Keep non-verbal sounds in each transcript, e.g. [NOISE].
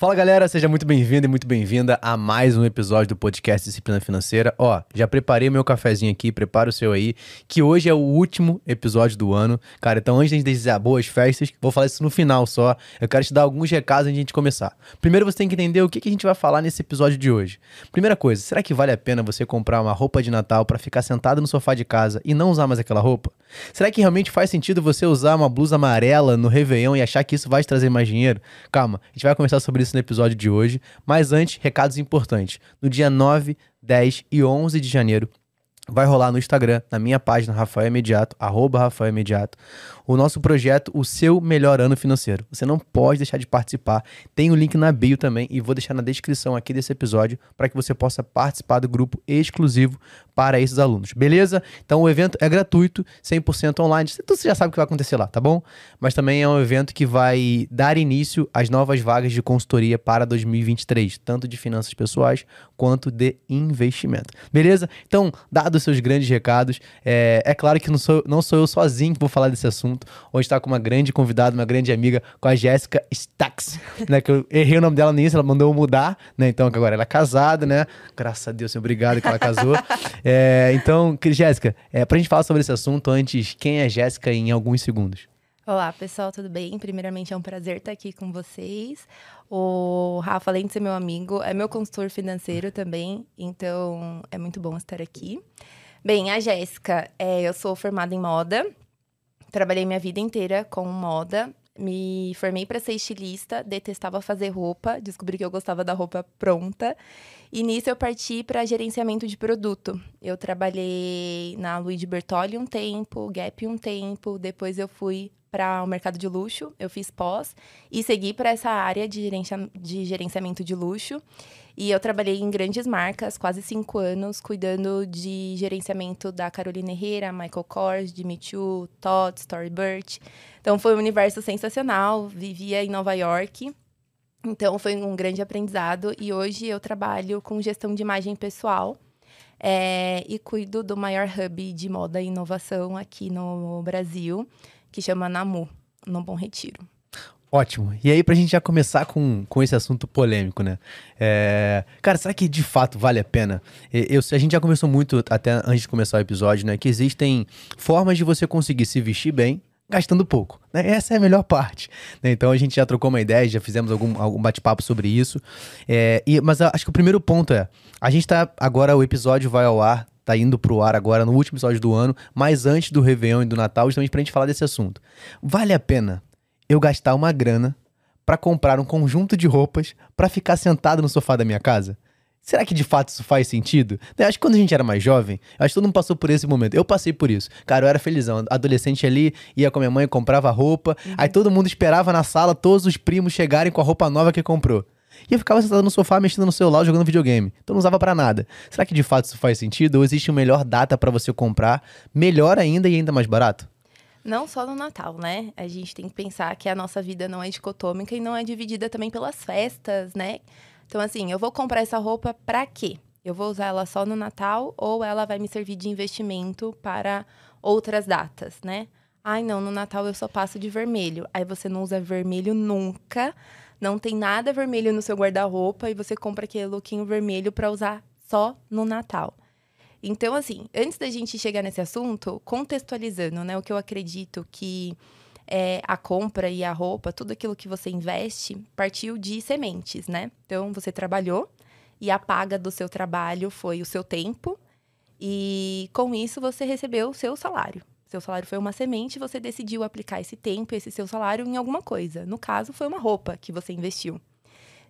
Fala galera, seja muito bem-vindo e muito bem-vinda a mais um episódio do podcast Disciplina Financeira. Ó, já preparei meu cafezinho aqui, prepara o seu aí, que hoje é o último episódio do ano. Cara, então antes de dizer boas festas, vou falar isso no final só. Eu quero te dar alguns recados antes de a gente começar. Primeiro você tem que entender o que, a gente vai falar nesse episódio de hoje. Primeira coisa, será que vale a pena você comprar uma roupa de Natal para ficar sentado no sofá de casa e não usar mais aquela roupa? Será que realmente faz sentido você usar uma blusa amarela no Réveillon e achar que isso vai te trazer mais dinheiro? Calma, a gente vai conversar sobre isso isso no episódio de hoje. Mas antes, recados importantes. No dia 9, 10 e 11 de janeiro, vai rolar no Instagram, na minha página Rafael Imediato, arroba Rafael Imediato, o nosso projeto O Seu Melhor Ano Financeiro. Você não pode deixar de participar. Tem o um link na bio também e vou deixar na descrição aqui desse episódio para que você possa participar do grupo exclusivo para esses alunos. Beleza? Então o evento é gratuito, 100% online. Você já sabe o que vai acontecer lá, tá bom? Mas também é um evento que vai dar início às novas vagas de consultoria para 2023, tanto de finanças pessoais quanto de investimento. Beleza? Então, dados seus grandes recados, é, é claro que não sou, não sou eu sozinho que vou falar desse assunto assunto. Hoje está com uma grande convidada, uma grande amiga, com a Jéssica Stax, né? Que eu errei o nome dela nisso, ela mandou eu mudar, né? Então agora ela é casada, né? Graças a Deus, obrigado que ela casou. [LAUGHS] é, então, Jéssica, é, pra gente falar sobre esse assunto, antes, quem é Jéssica em alguns segundos? Olá, pessoal, tudo bem? Primeiramente, é um prazer estar aqui com vocês. O Rafa, além de ser meu amigo, é meu consultor financeiro também, então é muito bom estar aqui. Bem, a Jéssica, é, eu sou formada em moda, Trabalhei minha vida inteira com moda. Me formei para ser estilista, detestava fazer roupa, descobri que eu gostava da roupa pronta. E nisso eu parti para gerenciamento de produto. Eu trabalhei na Luigi Bertolli um tempo, Gap um tempo, depois eu fui para o mercado de luxo, eu fiz pós e segui para essa área de, gerencia de gerenciamento de luxo. E eu trabalhei em grandes marcas, quase cinco anos, cuidando de gerenciamento da Carolina Herrera, Michael Kors, Jimmy Choo, Todd, Storybird. Então foi um universo sensacional, vivia em Nova York. Então foi um grande aprendizado e hoje eu trabalho com gestão de imagem pessoal. É, e cuido do maior hub de moda e inovação aqui no Brasil, que chama Namu, no Bom Retiro. Ótimo. E aí, pra gente já começar com, com esse assunto polêmico, né? É... Cara, será que de fato vale a pena? Eu, a gente já começou muito, até antes de começar o episódio, né? Que existem formas de você conseguir se vestir bem gastando pouco. Né? Essa é a melhor parte. Né? Então a gente já trocou uma ideia, já fizemos algum, algum bate-papo sobre isso. É, e, mas acho que o primeiro ponto é: a gente tá. Agora o episódio vai ao ar tá indo pro ar agora no último episódio do ano, mas antes do Réveillon e do Natal, justamente pra gente falar desse assunto. Vale a pena eu gastar uma grana para comprar um conjunto de roupas para ficar sentado no sofá da minha casa? Será que de fato isso faz sentido? Eu acho que quando a gente era mais jovem, acho que todo mundo passou por esse momento. Eu passei por isso. Cara, eu era felizão. Adolescente ali, ia com a minha mãe, comprava roupa. Uhum. Aí todo mundo esperava na sala todos os primos chegarem com a roupa nova que comprou. E eu ficava sentado no sofá, mexendo no celular, jogando videogame. Então não usava para nada. Será que de fato isso faz sentido? Ou existe uma melhor data para você comprar, melhor ainda e ainda mais barato? Não só no Natal, né? A gente tem que pensar que a nossa vida não é dicotômica e não é dividida também pelas festas, né? Então, assim, eu vou comprar essa roupa para quê? Eu vou usar ela só no Natal ou ela vai me servir de investimento para outras datas, né? Ai, não, no Natal eu só passo de vermelho. Aí você não usa vermelho nunca, não tem nada vermelho no seu guarda-roupa e você compra aquele lookinho vermelho para usar só no Natal. Então, assim, antes da gente chegar nesse assunto, contextualizando, né, o que eu acredito que é, a compra e a roupa, tudo aquilo que você investe, partiu de sementes, né? Então, você trabalhou e a paga do seu trabalho foi o seu tempo, e com isso você recebeu o seu salário. Seu salário foi uma semente, você decidiu aplicar esse tempo, esse seu salário em alguma coisa. No caso, foi uma roupa que você investiu.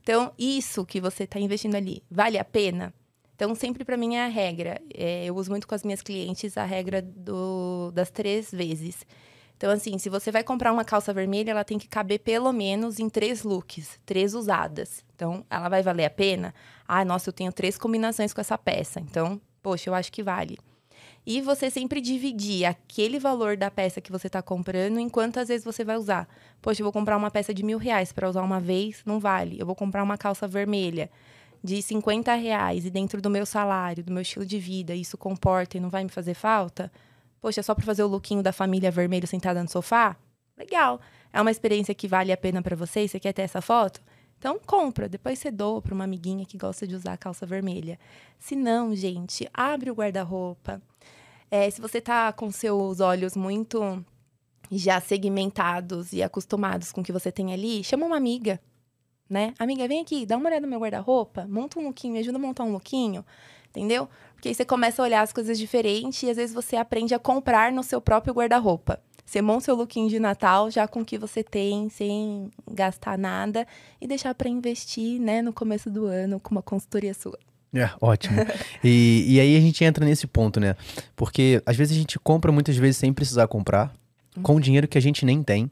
Então, isso que você está investindo ali, vale a pena? Então, sempre para mim é a regra. É, eu uso muito com as minhas clientes a regra do, das três vezes. Então, assim, se você vai comprar uma calça vermelha, ela tem que caber pelo menos em três looks, três usadas. Então, ela vai valer a pena? Ah, nossa, eu tenho três combinações com essa peça. Então, poxa, eu acho que vale. E você sempre dividir aquele valor da peça que você está comprando em quantas vezes você vai usar. Poxa, eu vou comprar uma peça de mil reais para usar uma vez, não vale. Eu vou comprar uma calça vermelha de 50 reais e dentro do meu salário, do meu estilo de vida, isso comporta e não vai me fazer falta, poxa, só para fazer o lookinho da família vermelho sentada no sofá? Legal. É uma experiência que vale a pena para você? Você quer ter essa foto? Então, compra. Depois você doa para uma amiguinha que gosta de usar calça vermelha. Se não, gente, abre o guarda-roupa. É, se você tá com seus olhos muito já segmentados e acostumados com o que você tem ali, chama uma amiga, né? Amiga, vem aqui, dá uma olhada no meu guarda-roupa, monta um lookinho, me ajuda a montar um lookinho, entendeu? Porque aí você começa a olhar as coisas diferentes e às vezes você aprende a comprar no seu próprio guarda-roupa. Você monta seu lookinho de Natal já com o que você tem, sem gastar nada, e deixar para investir, né, no começo do ano com uma consultoria sua. É, ótimo. [LAUGHS] e, e aí a gente entra nesse ponto, né? Porque às vezes a gente compra muitas vezes sem precisar comprar, com dinheiro que a gente nem tem,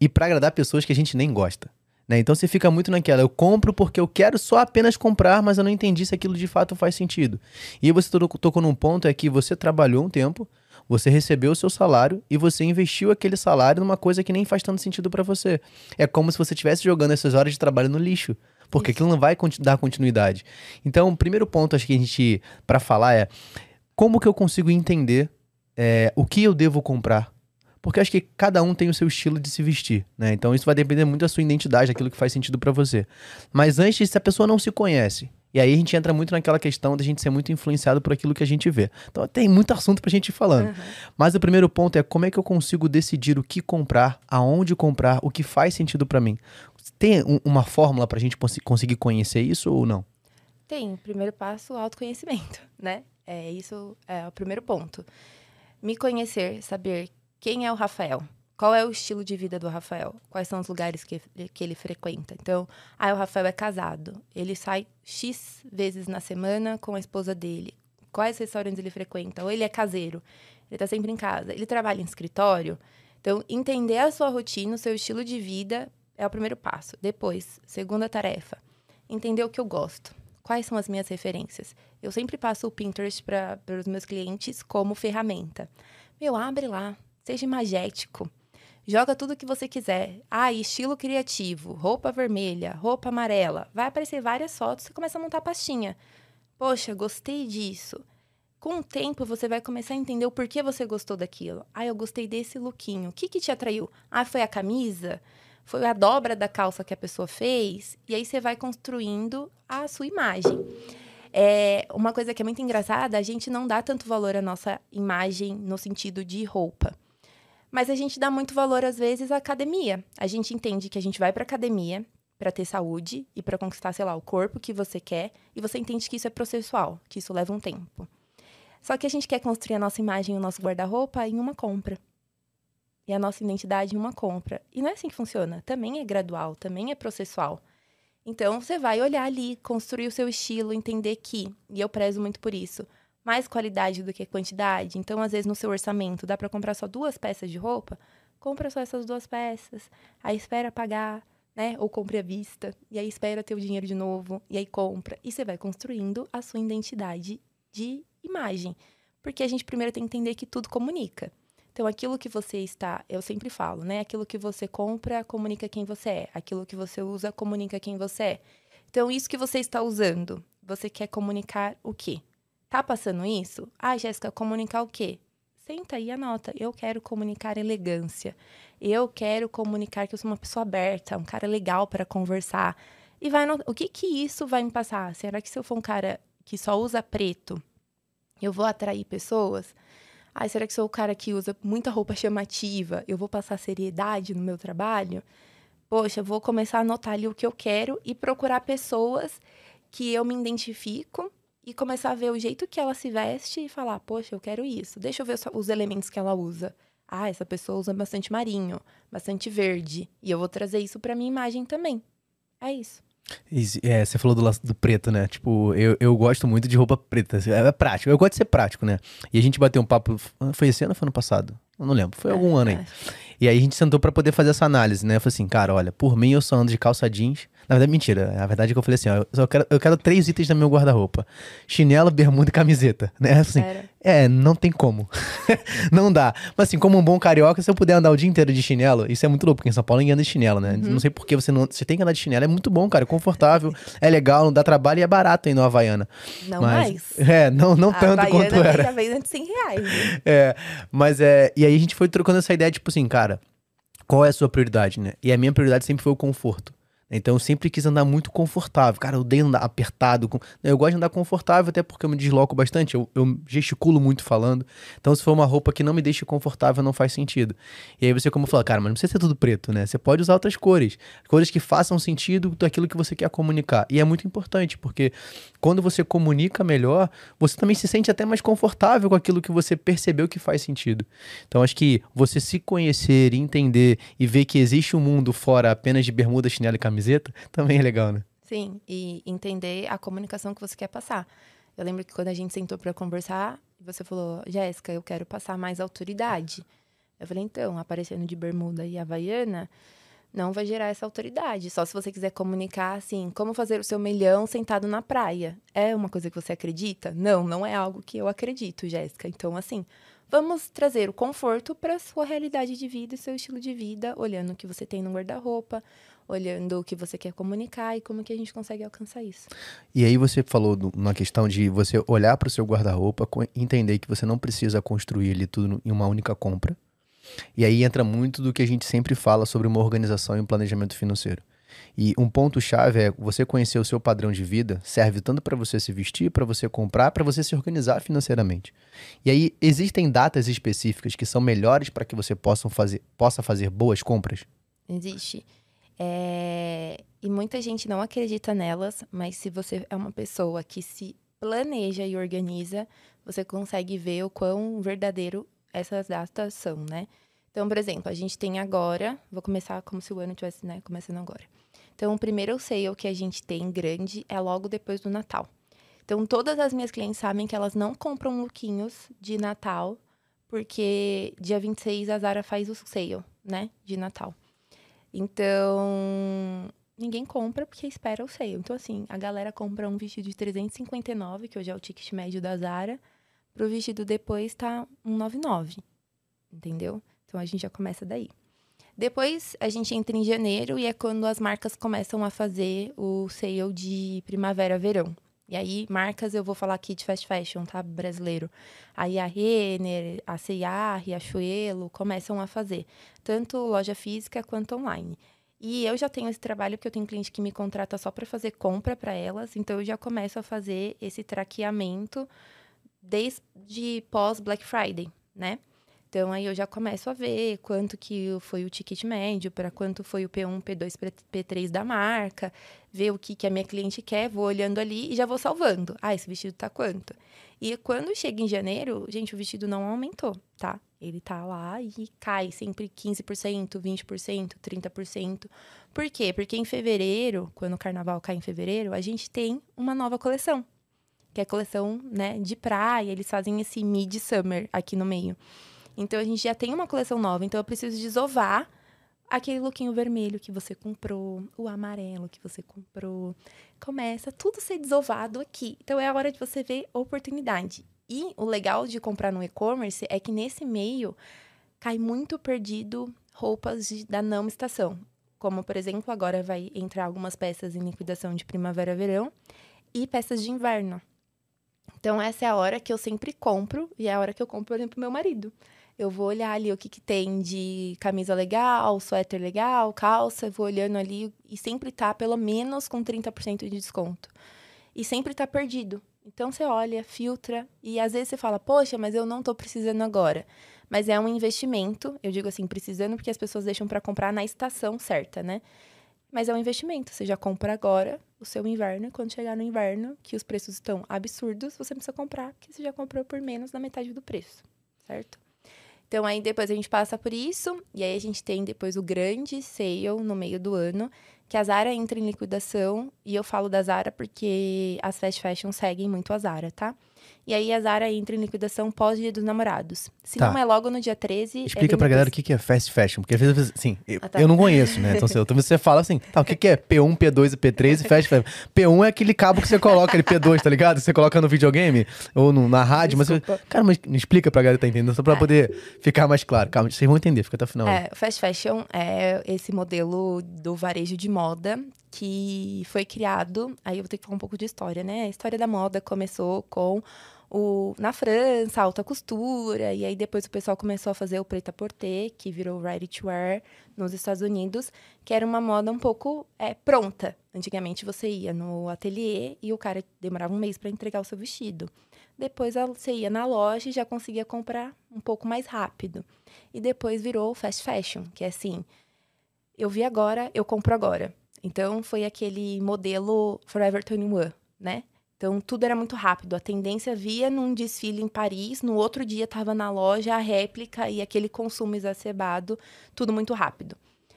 e para agradar pessoas que a gente nem gosta. Né? Então você fica muito naquela, eu compro porque eu quero só apenas comprar, mas eu não entendi se aquilo de fato faz sentido. E você tocou num ponto é que você trabalhou um tempo, você recebeu o seu salário e você investiu aquele salário numa coisa que nem faz tanto sentido para você. É como se você estivesse jogando essas horas de trabalho no lixo, porque Isso. aquilo não vai dar continuidade. Então, o primeiro ponto acho que a gente para falar é como que eu consigo entender é, o que eu devo comprar porque acho que cada um tem o seu estilo de se vestir, né? Então isso vai depender muito da sua identidade, daquilo que faz sentido para você. Mas antes, se a pessoa não se conhece, e aí a gente entra muito naquela questão da gente ser muito influenciado por aquilo que a gente vê. Então tem muito assunto pra gente ir falando. Uhum. Mas o primeiro ponto é como é que eu consigo decidir o que comprar, aonde comprar, o que faz sentido para mim. Tem um, uma fórmula pra gente conseguir conhecer isso ou não? Tem. Primeiro passo, autoconhecimento, [LAUGHS] né? É isso é o primeiro ponto. Me conhecer, saber quem é o Rafael? Qual é o estilo de vida do Rafael? Quais são os lugares que, que ele frequenta? Então, ah, o Rafael é casado. Ele sai X vezes na semana com a esposa dele. Quais restaurantes ele frequenta? Ou ele é caseiro. Ele está sempre em casa. Ele trabalha em escritório. Então, entender a sua rotina, o seu estilo de vida é o primeiro passo. Depois, segunda tarefa, entender o que eu gosto. Quais são as minhas referências? Eu sempre passo o Pinterest para os meus clientes como ferramenta. Meu, abre lá, Seja imagético. Joga tudo que você quiser. Ah, estilo criativo, roupa vermelha, roupa amarela. Vai aparecer várias fotos, você começa a montar a pastinha. Poxa, gostei disso. Com o tempo, você vai começar a entender o porquê você gostou daquilo. Ah, eu gostei desse lookinho. O que, que te atraiu? Ah, foi a camisa? Foi a dobra da calça que a pessoa fez? E aí você vai construindo a sua imagem. É, uma coisa que é muito engraçada, a gente não dá tanto valor à nossa imagem no sentido de roupa. Mas a gente dá muito valor, às vezes, à academia. A gente entende que a gente vai para academia para ter saúde e para conquistar, sei lá, o corpo que você quer, e você entende que isso é processual, que isso leva um tempo. Só que a gente quer construir a nossa imagem, o nosso guarda-roupa em uma compra. E a nossa identidade em uma compra. E não é assim que funciona. Também é gradual, também é processual. Então, você vai olhar ali, construir o seu estilo, entender que, e eu prezo muito por isso, mais qualidade do que quantidade. Então, às vezes, no seu orçamento, dá para comprar só duas peças de roupa? Compra só essas duas peças. Aí espera pagar, né? Ou compre à vista. E aí espera ter o dinheiro de novo. E aí compra. E você vai construindo a sua identidade de imagem. Porque a gente primeiro tem que entender que tudo comunica. Então, aquilo que você está, eu sempre falo, né? Aquilo que você compra comunica quem você é. Aquilo que você usa comunica quem você é. Então, isso que você está usando, você quer comunicar o quê? Tá passando isso? Ah, Jéssica, comunicar o quê? Senta aí e anota. Eu quero comunicar elegância. Eu quero comunicar que eu sou uma pessoa aberta, um cara legal para conversar. E vai o que que isso vai me passar? Será que se eu for um cara que só usa preto, eu vou atrair pessoas? Ah, será que sou o cara que usa muita roupa chamativa? Eu vou passar seriedade no meu trabalho? Poxa, vou começar a anotar ali o que eu quero e procurar pessoas que eu me identifico e começar a ver o jeito que ela se veste e falar, poxa, eu quero isso. Deixa eu ver os elementos que ela usa. Ah, essa pessoa usa bastante marinho, bastante verde. E eu vou trazer isso para minha imagem também. É isso. É, você falou do, do preto, né? Tipo, eu, eu gosto muito de roupa preta. É, é prático. Eu gosto de ser prático, né? E a gente bateu um papo. Foi esse ano ou foi ano passado? Eu não lembro. Foi é, algum ano aí. E aí a gente sentou para poder fazer essa análise, né? Eu falei assim, cara, olha, por mim eu só ando de calça jeans na verdade, mentira. A verdade é que eu falei assim: ó, eu, quero, eu quero três itens no meu guarda-roupa: chinelo, bermuda e camiseta. Né? [LAUGHS] Assim, é, não tem como. [LAUGHS] não dá. Mas assim, como um bom carioca, se eu puder andar o dia inteiro de chinelo, isso é muito louco, porque em São Paulo ninguém anda de chinelo, né? Uhum. Não sei por que você não. Você tem que andar de chinelo, é muito bom, cara. É confortável, é legal, não dá trabalho e é barato aí no Havaiana. Não mas, mais. É, não, não tanto Havaiana quanto era. Já veio de 100 reais. Né? É, mas é. E aí a gente foi trocando essa ideia, tipo assim, cara, qual é a sua prioridade, né? E a minha prioridade sempre foi o conforto. Então eu sempre quis andar muito confortável. Cara, eu odeio andar apertado. Com... Eu gosto de andar confortável, até porque eu me desloco bastante. Eu, eu gesticulo muito falando. Então, se for uma roupa que não me deixa confortável, não faz sentido. E aí você, como falou, cara, mas não precisa ser tudo preto, né? Você pode usar outras cores. Cores que façam sentido daquilo que você quer comunicar. E é muito importante, porque quando você comunica melhor, você também se sente até mais confortável com aquilo que você percebeu que faz sentido. Então, acho que você se conhecer, entender e ver que existe um mundo fora apenas de bermuda, chinelo e camiseta, [LAUGHS] também é legal, né? Sim, e entender a comunicação que você quer passar. Eu lembro que quando a gente sentou para conversar, você falou, Jéssica, eu quero passar mais autoridade. Eu falei, então, aparecendo de bermuda e havaiana, não vai gerar essa autoridade. Só se você quiser comunicar assim, como fazer o seu milhão sentado na praia. É uma coisa que você acredita? Não, não é algo que eu acredito, Jéssica. Então, assim, vamos trazer o conforto para sua realidade de vida e seu estilo de vida, olhando o que você tem no guarda-roupa, olhando o que você quer comunicar e como que a gente consegue alcançar isso. E aí você falou na questão de você olhar para o seu guarda-roupa, entender que você não precisa construir ele tudo em uma única compra. E aí entra muito do que a gente sempre fala sobre uma organização e um planejamento financeiro. E um ponto chave é você conhecer o seu padrão de vida, serve tanto para você se vestir, para você comprar, para você se organizar financeiramente. E aí existem datas específicas que são melhores para que você possa fazer, possa fazer boas compras? Existe. É... E muita gente não acredita nelas, mas se você é uma pessoa que se planeja e organiza, você consegue ver o quão verdadeiro essas datas são, né? Então, por exemplo, a gente tem agora, vou começar como se o ano tivesse, né, começando agora. Então, o primeiro sale que a gente tem grande é logo depois do Natal. Então, todas as minhas clientes sabem que elas não compram lookinhos de Natal, porque dia 26 a Zara faz o sale, né, de Natal. Então, ninguém compra porque espera o sale. Então, assim, a galera compra um vestido de 359, que hoje é o ticket médio da Zara, pro vestido depois tá 199, entendeu? Então, a gente já começa daí. Depois a gente entra em janeiro e é quando as marcas começam a fazer o sale de primavera-verão. E aí, marcas, eu vou falar aqui de fast fashion, tá? Brasileiro. Aí a Renner, a C&A, Riachuelo começam a fazer. Tanto loja física quanto online. E eu já tenho esse trabalho porque eu tenho cliente que me contrata só para fazer compra para elas. Então, eu já começo a fazer esse traqueamento desde pós Black Friday, né? Então aí eu já começo a ver quanto que foi o ticket médio, para quanto foi o P1, P2, P3 da marca, ver o que, que a minha cliente quer, vou olhando ali e já vou salvando. Ah, esse vestido tá quanto? E quando chega em janeiro, gente, o vestido não aumentou, tá? Ele tá lá e cai sempre 15%, 20%, 30%. Por quê? Porque em fevereiro, quando o carnaval cai em fevereiro, a gente tem uma nova coleção. Que é a coleção, né, de praia, eles fazem esse mid-summer aqui no meio. Então a gente já tem uma coleção nova, então eu preciso desovar aquele lookinho vermelho que você comprou, o amarelo que você comprou. Começa tudo a ser desovado aqui. Então é a hora de você ver oportunidade. E o legal de comprar no e-commerce é que nesse meio cai muito perdido roupas de, da não estação. Como, por exemplo, agora vai entrar algumas peças em liquidação de primavera-verão e peças de inverno. Então, essa é a hora que eu sempre compro, e é a hora que eu compro, por exemplo, meu marido. Eu vou olhar ali o que, que tem de camisa legal, suéter legal, calça, vou olhando ali e sempre tá pelo menos com 30% de desconto. E sempre tá perdido. Então você olha, filtra e às vezes você fala: "Poxa, mas eu não tô precisando agora". Mas é um investimento, eu digo assim, precisando porque as pessoas deixam para comprar na estação certa, né? Mas é um investimento, você já compra agora o seu inverno, e quando chegar no inverno, que os preços estão absurdos, você precisa comprar, porque você já comprou por menos da metade do preço, certo? Então, aí depois a gente passa por isso, e aí a gente tem depois o grande sale no meio do ano, que a Zara entra em liquidação, e eu falo da Zara porque as fast fashion seguem muito a Zara, tá? E aí a Zara entra em liquidação pós-dia dos namorados. Se tá. não é logo no dia 13. É Explica é pra galera o que é fast fashion, porque às vezes, assim, eu, ah, tá. eu não conheço, né? Então, então você fala assim, tá, o que é P1, P2 e P3 e fast fashion? P1 é aquele cabo que você coloca, aquele P2, tá ligado? Você coloca no videogame ou no, na rádio, Desculpa. mas. Você, cara, mas explica pra galera tá entendendo, só pra é. poder ficar mais claro. Calma, vocês vão entender, fica até o final. É, fast fashion é esse modelo do varejo de moda que foi criado. Aí eu vou ter que falar um pouco de história, né? A história da moda começou com o, na França, alta costura, e aí depois o pessoal começou a fazer o preta porter, que virou ready to wear nos Estados Unidos, que era uma moda um pouco é, pronta. Antigamente você ia no ateliê e o cara demorava um mês para entregar o seu vestido. Depois você ia na loja e já conseguia comprar um pouco mais rápido. E depois virou fast fashion, que é assim, eu vi agora, eu compro agora. Então foi aquele modelo Forever 21, né? Então, tudo era muito rápido. A tendência via num desfile em Paris, no outro dia estava na loja a réplica e aquele consumo exacerbado, tudo muito rápido.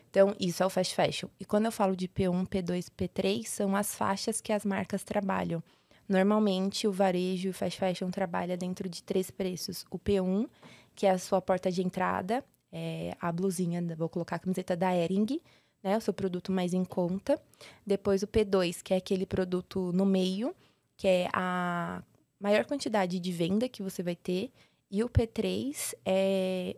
Então, isso é o fast fashion. E quando eu falo de P1, P2, P3, são as faixas que as marcas trabalham. Normalmente, o varejo e o fast fashion trabalha dentro de três preços. O P1, que é a sua porta de entrada, é a blusinha, vou colocar a camiseta da Ering, né, o seu produto mais em conta. Depois o P2, que é aquele produto no meio, que é a maior quantidade de venda que você vai ter. E o P3 é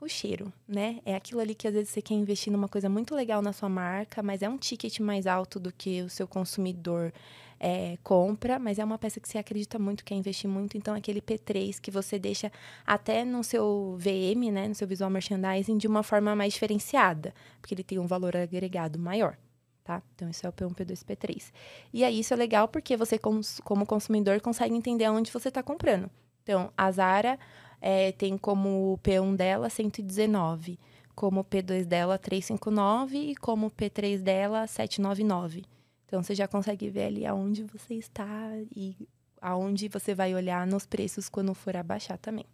o cheiro, né? É aquilo ali que às vezes você quer investir numa coisa muito legal na sua marca, mas é um ticket mais alto do que o seu consumidor é, compra, mas é uma peça que você acredita muito, quer investir muito. Então, aquele P3 que você deixa até no seu VM, né? No seu visual merchandising, de uma forma mais diferenciada, porque ele tem um valor agregado maior tá? Então, isso é o P1, P2, P3. E aí, isso é legal porque você, como consumidor, consegue entender aonde você está comprando. Então, a Zara é, tem como P1 dela 119, como P2 dela 359 e como P3 dela 799. Então, você já consegue ver ali aonde você está e aonde você vai olhar nos preços quando for abaixar também.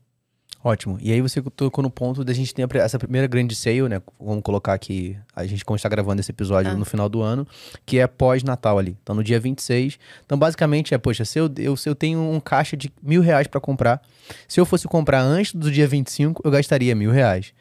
Ótimo. E aí você tocou no ponto da gente ter essa primeira grande sale, né? Vamos colocar aqui, a gente como está gravando esse episódio ah. no final do ano, que é pós-Natal ali. Então no dia 26. Então basicamente é, poxa, se eu, eu, se eu tenho um caixa de mil reais para comprar, se eu fosse comprar antes do dia 25, eu gastaria mil reais.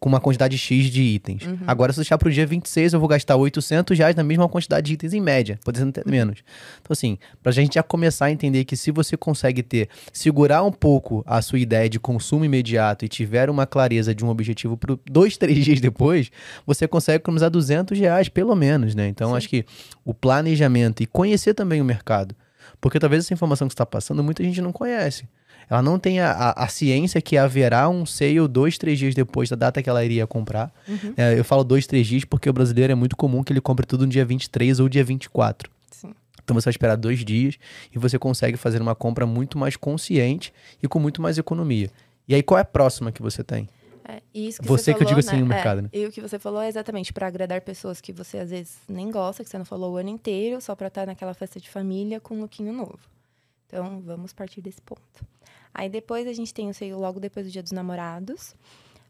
Com uma quantidade X de itens. Uhum. Agora, se eu deixar pro dia 26, eu vou gastar 800 reais na mesma quantidade de itens em média, podendo até menos. Então, assim, pra gente já começar a entender que se você consegue ter, segurar um pouco a sua ideia de consumo imediato e tiver uma clareza de um objetivo pro dois, [LAUGHS] três dias depois, você consegue economizar 200 reais, pelo menos, né? Então, Sim. acho que o planejamento e conhecer também o mercado. Porque talvez essa informação que está passando, muita gente não conhece ela não tem a, a, a, ciência que haverá um sale dois, três dias depois da data que ela iria comprar. Uhum. É, eu falo dois, três dias porque o brasileiro é muito comum que ele compre tudo no dia 23 ou dia 24. Sim. Então você vai esperar dois dias e você consegue fazer uma compra muito mais consciente e com muito mais economia. E aí, qual é a próxima que você tem? É, isso que você, você que falou, eu digo assim né? no mercado, é, né? E o que você falou é exatamente para agradar pessoas que você às vezes nem gosta, que você não falou o ano inteiro, só para estar naquela festa de família com um lookinho novo. Então, vamos partir desse ponto. Aí depois a gente tem o sale logo depois do Dia dos Namorados.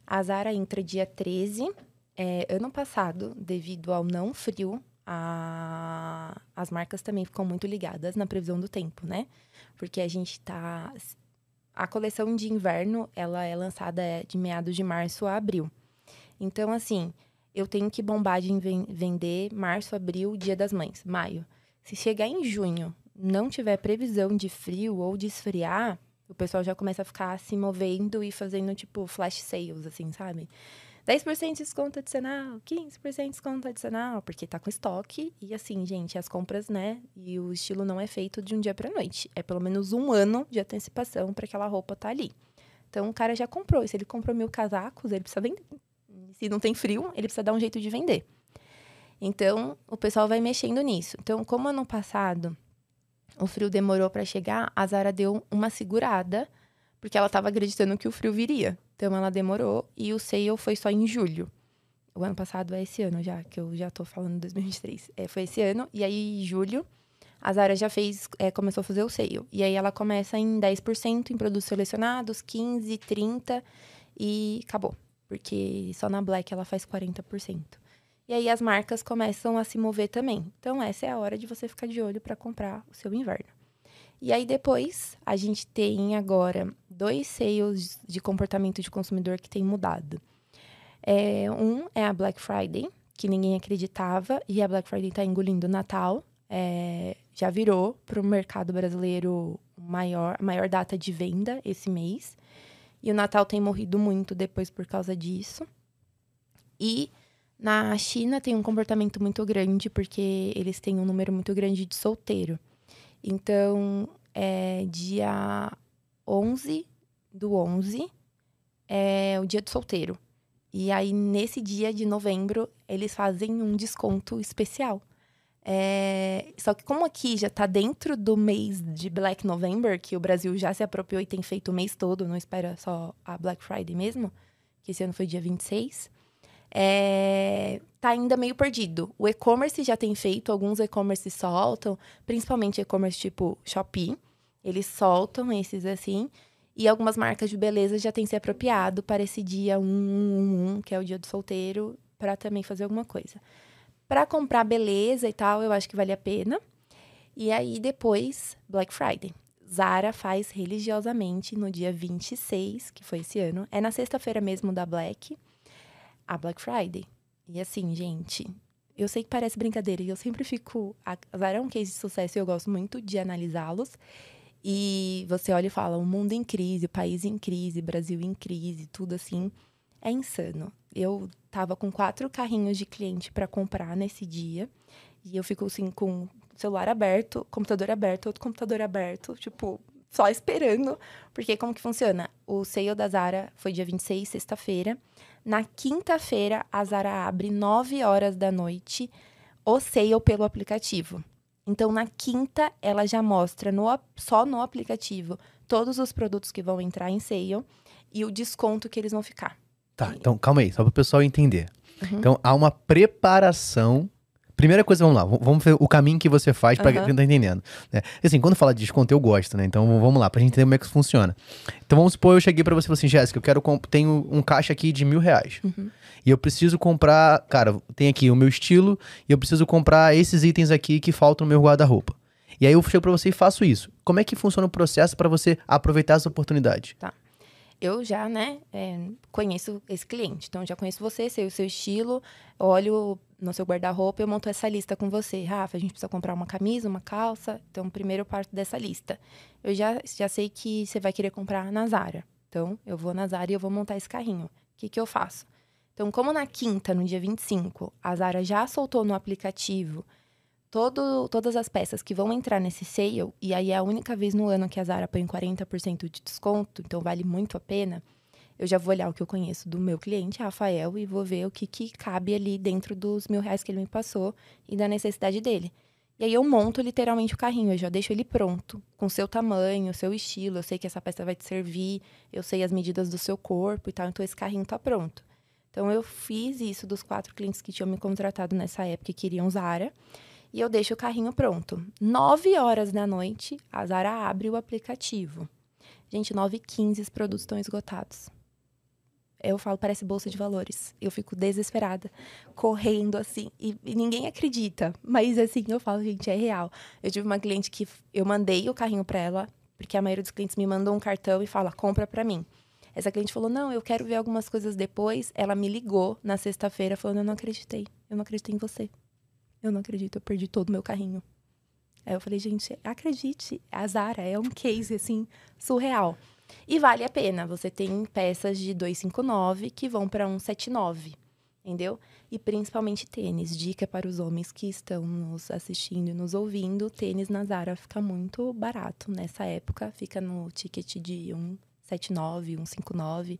A Zara entra dia 13. É, ano passado, devido ao não frio, a... as marcas também ficam muito ligadas na previsão do tempo, né? Porque a gente tá. A coleção de inverno, ela é lançada de meados de março a abril. Então, assim, eu tenho que bombar de vender março, abril, dia das mães, maio. Se chegar em junho, não tiver previsão de frio ou de esfriar, o pessoal já começa a ficar se movendo e fazendo, tipo, flash sales, assim, sabe? 10% de desconto adicional, 15% de desconto adicional, porque tá com estoque. E assim, gente, as compras, né? E o estilo não é feito de um dia pra noite. É pelo menos um ano de antecipação para aquela roupa tá ali. Então o cara já comprou. E se ele comprou mil casacos, ele precisa vender. Se não tem frio, ele precisa dar um jeito de vender. Então, o pessoal vai mexendo nisso. Então, como ano passado o frio demorou para chegar, a Zara deu uma segurada, porque ela estava acreditando que o frio viria. Então ela demorou e o sale foi só em julho. O ano passado é esse ano já, que eu já tô falando 2023. É, foi esse ano, e aí em julho a Zara já fez, é, começou a fazer o sale. E aí ela começa em 10% em produtos selecionados, 15, 30 e acabou. Porque só na Black ela faz 40%. E aí as marcas começam a se mover também. Então essa é a hora de você ficar de olho para comprar o seu inverno. E aí depois a gente tem agora dois sales de comportamento de consumidor que tem mudado. É, um é a Black Friday, que ninguém acreditava, e a Black Friday está engolindo o Natal. É, já virou para o mercado brasileiro maior, a maior data de venda esse mês. E o Natal tem morrido muito depois por causa disso. E na China tem um comportamento muito grande, porque eles têm um número muito grande de solteiro. Então, é dia 11 do 11, é o dia do solteiro. E aí, nesse dia de novembro, eles fazem um desconto especial. É... Só que como aqui já tá dentro do mês de Black November, que o Brasil já se apropriou e tem feito o mês todo, não espera só a Black Friday mesmo, que esse ano foi dia 26, é... tá ainda meio perdido. O e-commerce já tem feito, alguns e-commerce soltam, principalmente e-commerce tipo Shopee, eles soltam esses assim, e algumas marcas de beleza já têm se apropriado para esse dia 111, que é o dia do solteiro, para também fazer alguma coisa. Para comprar beleza e tal, eu acho que vale a pena. E aí depois, Black Friday. Zara faz religiosamente no dia 26, que foi esse ano. É na sexta-feira mesmo da Black, a Black Friday. E assim, gente, eu sei que parece brincadeira e eu sempre fico. A Zara é um case de sucesso e eu gosto muito de analisá-los. E você olha e fala: o mundo em crise, o país em crise, Brasil em crise, tudo assim. É insano. Eu tava com quatro carrinhos de cliente para comprar nesse dia. E eu fico assim com celular aberto, computador aberto, outro computador aberto, tipo, só esperando. Porque como que funciona? O sale da Zara foi dia 26, sexta-feira. Na quinta-feira, a Zara abre 9 horas da noite o sale pelo aplicativo. Então, na quinta, ela já mostra no, só no aplicativo todos os produtos que vão entrar em sale e o desconto que eles vão ficar. Tá, então calma aí, só para o pessoal entender. Uhum. Então há uma preparação. Primeira coisa, vamos lá, vamos ver o caminho que você faz para uhum. quem tá entendendo. Né? Assim, quando fala de desconto, eu gosto, né? Então vamos lá, pra gente entender como é que isso funciona. Então vamos supor, eu cheguei para você e falei assim, Jéssica, eu quero tenho um caixa aqui de mil reais. Uhum. E eu preciso comprar, cara, tem aqui o meu estilo, e eu preciso comprar esses itens aqui que faltam no meu guarda-roupa. E aí eu chego para você e faço isso. Como é que funciona o processo para você aproveitar essa oportunidade? Tá eu já, né, é, conheço esse cliente. Então, já conheço você, sei o seu estilo, olho no seu guarda-roupa, eu monto essa lista com você. Rafa, a gente precisa comprar uma camisa, uma calça. Então, primeiro eu parto dessa lista. Eu já, já sei que você vai querer comprar na Zara. Então, eu vou na Zara e eu vou montar esse carrinho. O que, que eu faço? Então, como na quinta, no dia 25, a Zara já soltou no aplicativo todo, todas as peças que vão entrar nesse sale, e aí é a única vez no ano que a Zara põe 40% de desconto, então vale muito a pena, eu já vou olhar o que eu conheço do meu cliente, Rafael, e vou ver o que, que cabe ali dentro dos mil reais que ele me passou e da necessidade dele. E aí eu monto literalmente o carrinho, eu já deixo ele pronto, com seu tamanho, seu estilo, eu sei que essa peça vai te servir, eu sei as medidas do seu corpo e tal, então esse carrinho tá pronto. Então eu fiz isso dos quatro clientes que tinham me contratado nessa época e queriam Zara e eu deixo o carrinho pronto. 9 horas da noite, a Zara abre o aplicativo. Gente, 9 h 15 os produtos estão esgotados. Eu falo, parece bolsa de valores. Eu fico desesperada, correndo assim, e, e, ninguém acredita. Mas assim, eu falo, gente, é real. Eu tive uma cliente que eu mandei o carrinho para ela, porque a maioria dos clientes me mandam um cartão e fala, compra para mim. Essa cliente falou, não, eu quero ver algumas coisas depois. Ela me ligou na sexta-feira falando, eu não acreditei, eu não acreditei em você. Eu não acredito, eu perdi todo o meu carrinho. Aí eu falei, gente, acredite, a Zara é um case, assim, surreal. E vale a pena. Você tem peças de 259 que vão para 179, entendeu? E principalmente tênis. Dica para os homens que estão nos assistindo e nos ouvindo: tênis na Zara fica muito barato nessa época. Fica no ticket de 179, 159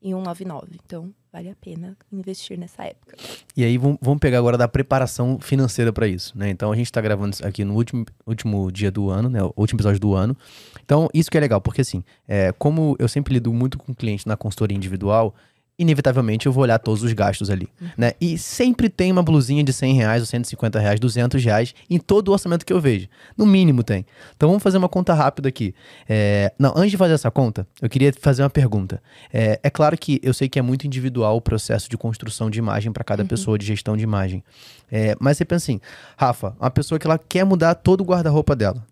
e 199. Então, vale a pena investir nessa época. E aí, vamos pegar agora da preparação financeira para isso, né? Então, a gente está gravando aqui no último, último dia do ano, né? O último episódio do ano. Então, isso que é legal, porque assim, é, como eu sempre lido muito com cliente na consultoria individual, inevitavelmente eu vou olhar todos os gastos ali, uhum. né? E sempre tem uma blusinha de 100 reais, ou 150 reais, 200 reais em todo o orçamento que eu vejo. No mínimo tem. Então vamos fazer uma conta rápida aqui. É... Não, antes de fazer essa conta, eu queria fazer uma pergunta. É, é claro que eu sei que é muito individual o processo de construção de imagem para cada uhum. pessoa, de gestão de imagem. É, mas você pensa assim, Rafa, uma pessoa que ela quer mudar todo o guarda-roupa dela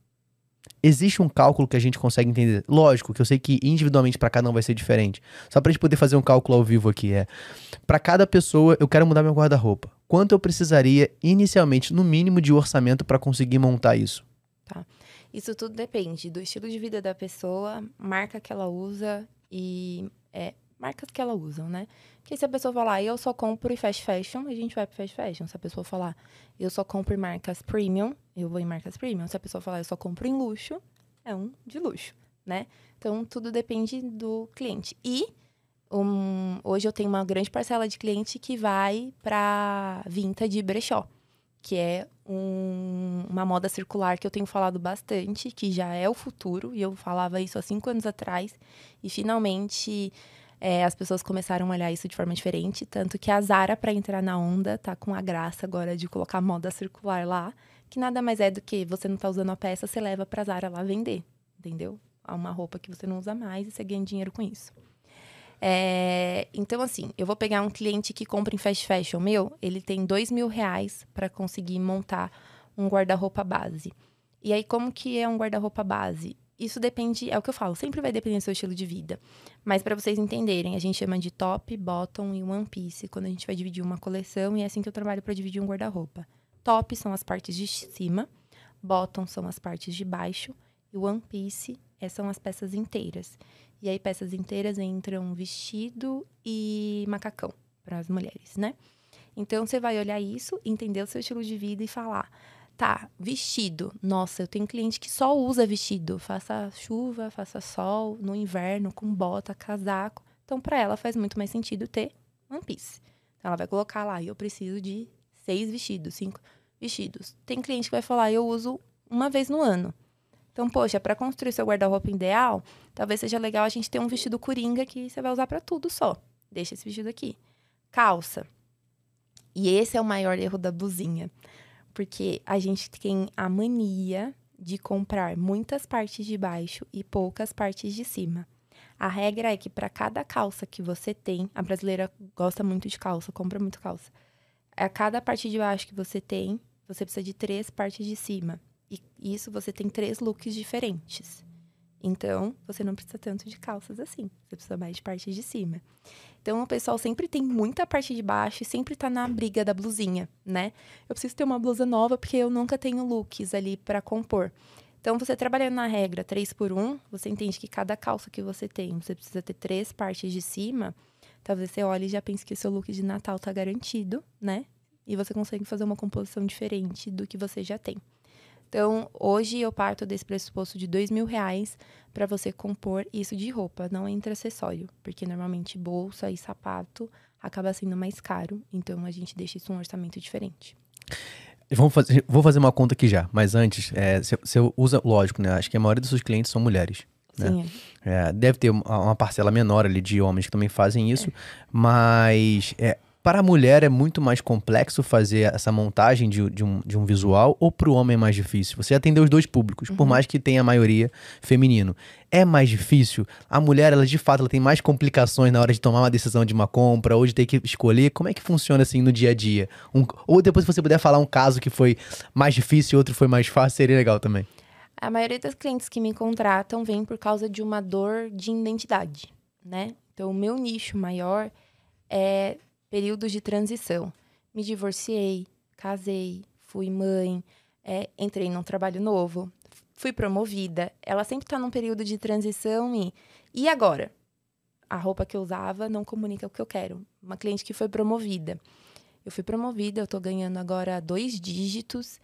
existe um cálculo que a gente consegue entender. Lógico que eu sei que individualmente para cada um vai ser diferente. Só pra gente poder fazer um cálculo ao vivo aqui é, para cada pessoa eu quero mudar meu guarda-roupa. Quanto eu precisaria inicialmente no mínimo de orçamento para conseguir montar isso? Tá. Isso tudo depende do estilo de vida da pessoa, marca que ela usa e é, marcas que ela usa, né? Porque se a pessoa falar, eu só compro fast fashion, a gente vai para fast fashion. Se a pessoa falar, eu só compro em marcas premium, eu vou em marcas premium. Se a pessoa falar, eu só compro em luxo, é um de luxo, né? Então, tudo depende do cliente. E um, hoje eu tenho uma grande parcela de cliente que vai para vintage brechó, que é um, uma moda circular que eu tenho falado bastante, que já é o futuro, e eu falava isso há cinco anos atrás, e finalmente é, as pessoas começaram a olhar isso de forma diferente, tanto que a Zara, para entrar na onda, tá com a graça agora de colocar moda circular lá, que nada mais é do que você não tá usando a peça, você leva pra Zara lá vender, entendeu? Uma roupa que você não usa mais e você ganha dinheiro com isso. É, então, assim, eu vou pegar um cliente que compra em fast fashion meu, ele tem dois mil reais para conseguir montar um guarda-roupa base. E aí, como que é um guarda-roupa base? Isso depende, é o que eu falo, sempre vai depender do seu estilo de vida. Mas para vocês entenderem, a gente chama de top, bottom e one piece quando a gente vai dividir uma coleção, e é assim que eu trabalho para dividir um guarda-roupa. Top são as partes de cima, bottom são as partes de baixo, e one piece é, são as peças inteiras. E aí, peças inteiras entram vestido e macacão para as mulheres, né? Então, você vai olhar isso, entender o seu estilo de vida e falar: tá, vestido. Nossa, eu tenho cliente que só usa vestido. Faça chuva, faça sol, no inverno, com bota, casaco. Então, para ela faz muito mais sentido ter One Piece. Então, ela vai colocar lá: eu preciso de seis vestidos, cinco vestidos. Tem cliente que vai falar: eu uso uma vez no ano. Então, poxa, para construir seu guarda-roupa ideal, talvez seja legal a gente ter um vestido coringa que você vai usar para tudo só. Deixa esse vestido aqui. Calça. E esse é o maior erro da blusinha. Porque a gente tem a mania de comprar muitas partes de baixo e poucas partes de cima. A regra é que para cada calça que você tem, a brasileira gosta muito de calça, compra muito calça. A cada parte de baixo que você tem, você precisa de três partes de cima. E isso você tem três looks diferentes. Então, você não precisa tanto de calças assim. Você precisa mais de parte de cima. Então, o pessoal sempre tem muita parte de baixo e sempre tá na briga da blusinha, né? Eu preciso ter uma blusa nova porque eu nunca tenho looks ali para compor. Então, você trabalhando na regra 3 por 1, você entende que cada calça que você tem, você precisa ter três partes de cima. Talvez você olhe e já pense que o seu look de Natal tá garantido, né? E você consegue fazer uma composição diferente do que você já tem. Então, hoje eu parto desse pressuposto de dois mil reais para você compor isso de roupa, não entre acessório, porque normalmente bolsa e sapato acaba sendo mais caro, então a gente deixa isso um orçamento diferente. Vamos fazer, vou fazer uma conta aqui já, mas antes, é, você usa, lógico, né? Acho que a maioria dos seus clientes são mulheres. Né? Sim. É, deve ter uma parcela menor ali de homens que também fazem isso, é. mas é, para a mulher é muito mais complexo fazer essa montagem de, de, um, de um visual ou para o homem é mais difícil? Você atendeu os dois públicos, uhum. por mais que tenha a maioria feminino. É mais difícil? A mulher, ela de fato, ela tem mais complicações na hora de tomar uma decisão de uma compra ou de ter que escolher. Como é que funciona assim no dia a dia? Um, ou depois, se você puder falar um caso que foi mais difícil e outro foi mais fácil, seria legal também. A maioria das clientes que me contratam vem por causa de uma dor de identidade, né? Então, o meu nicho maior é períodos de transição. Me divorciei, casei, fui mãe, é, entrei num trabalho novo, fui promovida. Ela sempre está num período de transição e. E agora? A roupa que eu usava não comunica o que eu quero. Uma cliente que foi promovida. Eu fui promovida, eu estou ganhando agora dois dígitos.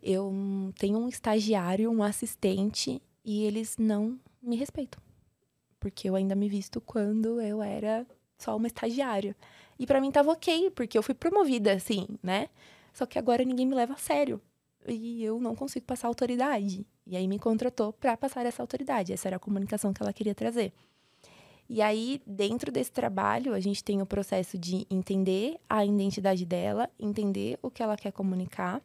Eu tenho um estagiário, um assistente, e eles não me respeitam. Porque eu ainda me visto quando eu era só uma estagiária. E para mim tava ok, porque eu fui promovida, assim, né? Só que agora ninguém me leva a sério. E eu não consigo passar autoridade. E aí me contratou para passar essa autoridade. Essa era a comunicação que ela queria trazer. E aí, dentro desse trabalho, a gente tem o processo de entender a identidade dela, entender o que ela quer comunicar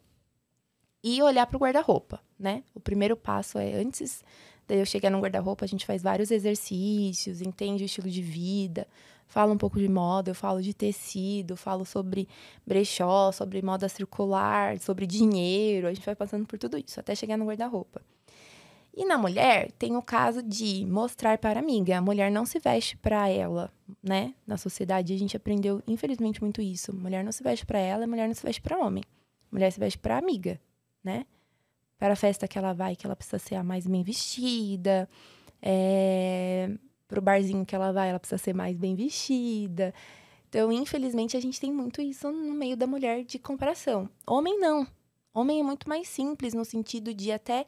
e olhar para o guarda-roupa, né? O primeiro passo é antes de eu chegar no guarda-roupa, a gente faz vários exercícios, entende o estilo de vida, falo um pouco de moda, eu falo de tecido, falo sobre brechó, sobre moda circular, sobre dinheiro, a gente vai passando por tudo isso até chegar no guarda-roupa. E na mulher, tem o caso de mostrar para amiga. A mulher não se veste para ela, né? Na sociedade, a gente aprendeu, infelizmente, muito isso. Mulher não se veste para ela, mulher não se veste para homem. Mulher se veste para amiga, né? Para a festa que ela vai, que ela precisa ser a mais bem vestida. É pro barzinho que ela vai, ela precisa ser mais bem vestida. Então, infelizmente, a gente tem muito isso no meio da mulher de comparação. Homem não. Homem é muito mais simples no sentido de até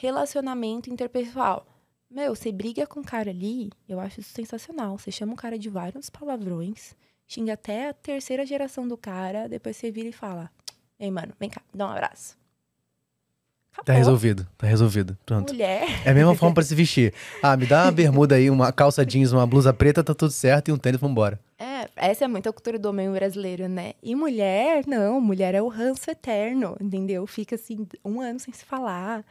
Relacionamento interpessoal. Meu, você briga com o cara ali, eu acho isso sensacional. Você chama o cara de vários palavrões, xinga até a terceira geração do cara, depois você vira e fala: Ei, mano, vem cá, dá um abraço. Tá Acabou. resolvido, tá resolvido. Pronto. Mulher. É a mesma forma pra se vestir. Ah, me dá uma bermuda aí, uma calça jeans, uma blusa preta, tá tudo certo e um tênis, vambora. É, essa é muito a cultura do homem brasileiro, né? E mulher, não, mulher é o ranço eterno, entendeu? Fica assim, um ano sem se falar.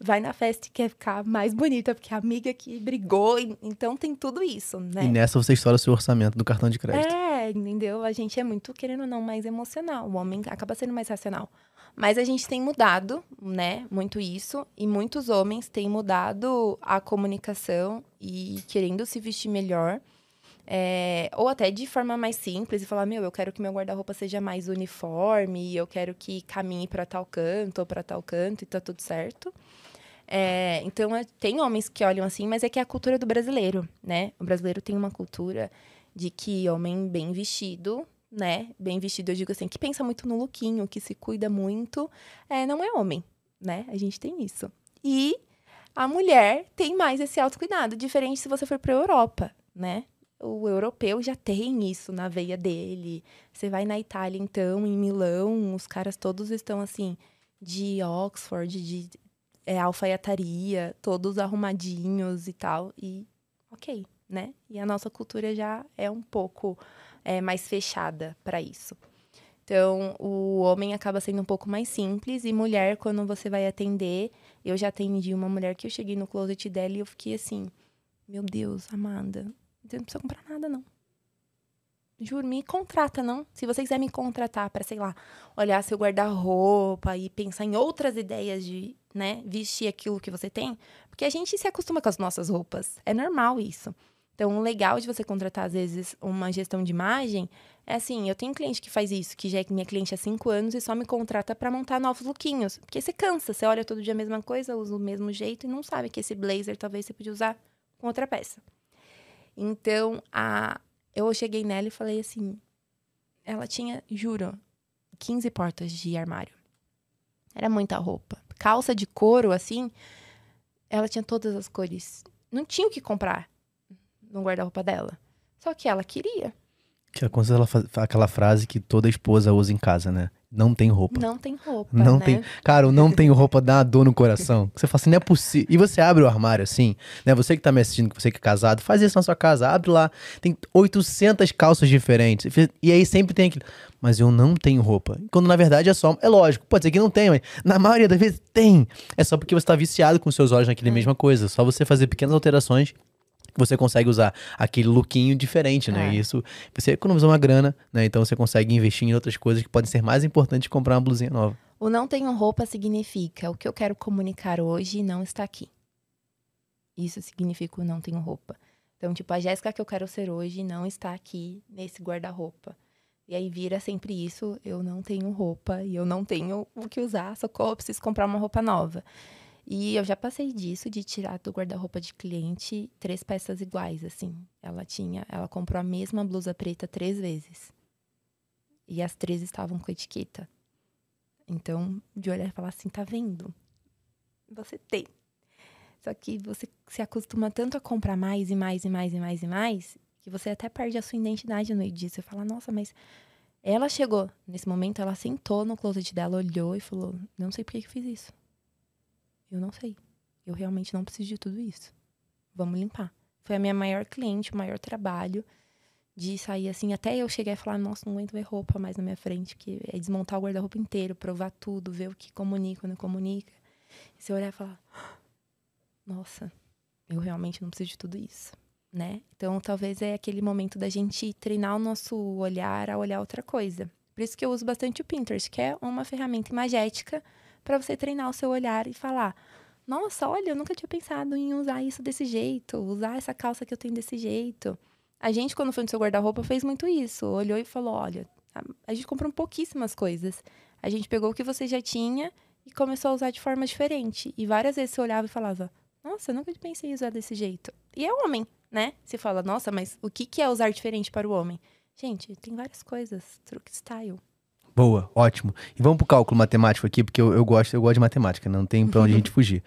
Vai na festa e quer ficar mais bonita, porque a amiga que brigou. Então tem tudo isso, né? E nessa você estoura o seu orçamento do cartão de crédito. É, entendeu? A gente é muito, querendo ou não, mais emocional. O homem acaba sendo mais racional. Mas a gente tem mudado, né? Muito isso. E muitos homens têm mudado a comunicação e querendo se vestir melhor. É, ou até de forma mais simples e falar: Meu, eu quero que meu guarda-roupa seja mais uniforme, eu quero que caminhe para tal canto ou para tal canto e tá tudo certo. É, então, é- tem homens que olham assim, mas é que é a cultura do brasileiro, né? O brasileiro tem uma cultura de que homem bem vestido, né? Bem vestido, eu digo assim, que pensa muito no lookinho, que se cuida muito, é, não é homem, né? A gente tem isso. E a mulher tem mais esse autocuidado, diferente se você for para Europa, né? O europeu já tem isso na veia dele. Você vai na Itália, então, em Milão, os caras todos estão assim, de Oxford, de é, alfaiataria, todos arrumadinhos e tal. E ok, né? E a nossa cultura já é um pouco é, mais fechada para isso. Então, o homem acaba sendo um pouco mais simples e mulher, quando você vai atender, eu já atendi uma mulher que eu cheguei no closet dela e eu fiquei assim, meu Deus, Amanda, você não precisa comprar nada não. Juro, me contrata não. Se você quiser me contratar para, sei lá, olhar seu guarda-roupa e pensar em outras ideias de, né, vestir aquilo que você tem, porque a gente se acostuma com as nossas roupas. É normal isso. Então, o legal de você contratar, às vezes, uma gestão de imagem é assim: eu tenho cliente que faz isso, que já é minha cliente há cinco anos e só me contrata para montar novos lookinhos. Porque você cansa, você olha todo dia a mesma coisa, usa o mesmo jeito e não sabe que esse blazer talvez você podia usar com outra peça. Então, a... eu cheguei nela e falei assim: ela tinha, juro, 15 portas de armário. Era muita roupa. Calça de couro, assim, ela tinha todas as cores. Não tinha o que comprar no guarda-roupa dela. Só que ela queria. Que é quando ela aquela frase que toda esposa usa em casa, né? Não tem roupa. Não tem roupa, Não né? tem. Cara, o não tenho roupa dá uma dor no coração. Você fala assim, não é possível. E você abre o armário assim, né? Você que tá me assistindo, você que é casado, faz isso na sua casa, abre lá. Tem 800 calças diferentes. E aí sempre tem aquilo. Mas eu não tenho roupa. Quando na verdade é só. É lógico, pode ser que não tenha, mas na maioria das vezes tem. É só porque você tá viciado com seus olhos É. naquela mesma coisa. Só você fazer pequenas alterações você consegue usar aquele lookinho diferente, né? É. E isso você economiza uma grana, né? Então você consegue investir em outras coisas que podem ser mais importantes que comprar uma blusinha nova. O não tenho roupa significa o que eu quero comunicar hoje não está aqui. Isso significa o não tenho roupa. Então, tipo, a Jéssica que eu quero ser hoje não está aqui nesse guarda-roupa. E aí vira sempre isso, eu não tenho roupa e eu não tenho o que usar, socorro, preciso comprar uma roupa nova. E eu já passei disso, de tirar do guarda-roupa de cliente três peças iguais, assim. Ela tinha, ela comprou a mesma blusa preta três vezes. E as três estavam com etiqueta. Então, de olhar e falar assim, tá vendo? Você tem. Só que você se acostuma tanto a comprar mais e mais e mais e mais e mais, que você até perde a sua identidade no meio disso. Você fala, nossa, mas ela chegou nesse momento, ela sentou no closet dela, olhou e falou: Não sei por que que eu fiz isso. Eu não sei. Eu realmente não preciso de tudo isso. Vamos limpar. Foi a minha maior cliente, o maior trabalho de sair assim. Até eu cheguei a falar: Nossa, não aguento ver roupa mais na minha frente, que é desmontar o guarda-roupa inteiro, provar tudo, ver o que comunica, o que não comunica. E você olhar e falar: Nossa, eu realmente não preciso de tudo isso né? Então, talvez é aquele momento da gente treinar o nosso olhar a olhar outra coisa. Por isso que eu uso bastante o Pinterest, que é uma ferramenta imagética para você treinar o seu olhar e falar: "Nossa, olha, eu nunca tinha pensado em usar isso desse jeito, usar essa calça que eu tenho desse jeito". A gente quando foi no seu guarda-roupa fez muito isso, olhou e falou: "Olha, a, gente comprou pouquíssimas coisas. A gente pegou o que você já tinha e começou a usar de forma diferente". E várias vezes você olhava e falava: "Nossa, eu nunca pensei em usar desse jeito". E é homem, né? Você fala, nossa, mas o que, que é usar diferente para o homem? Gente, tem várias coisas. Truque style. Boa, ótimo. E vamos pro cálculo matemático aqui, porque eu, eu gosto, eu gosto de matemática, não tem pra onde a gente fugir.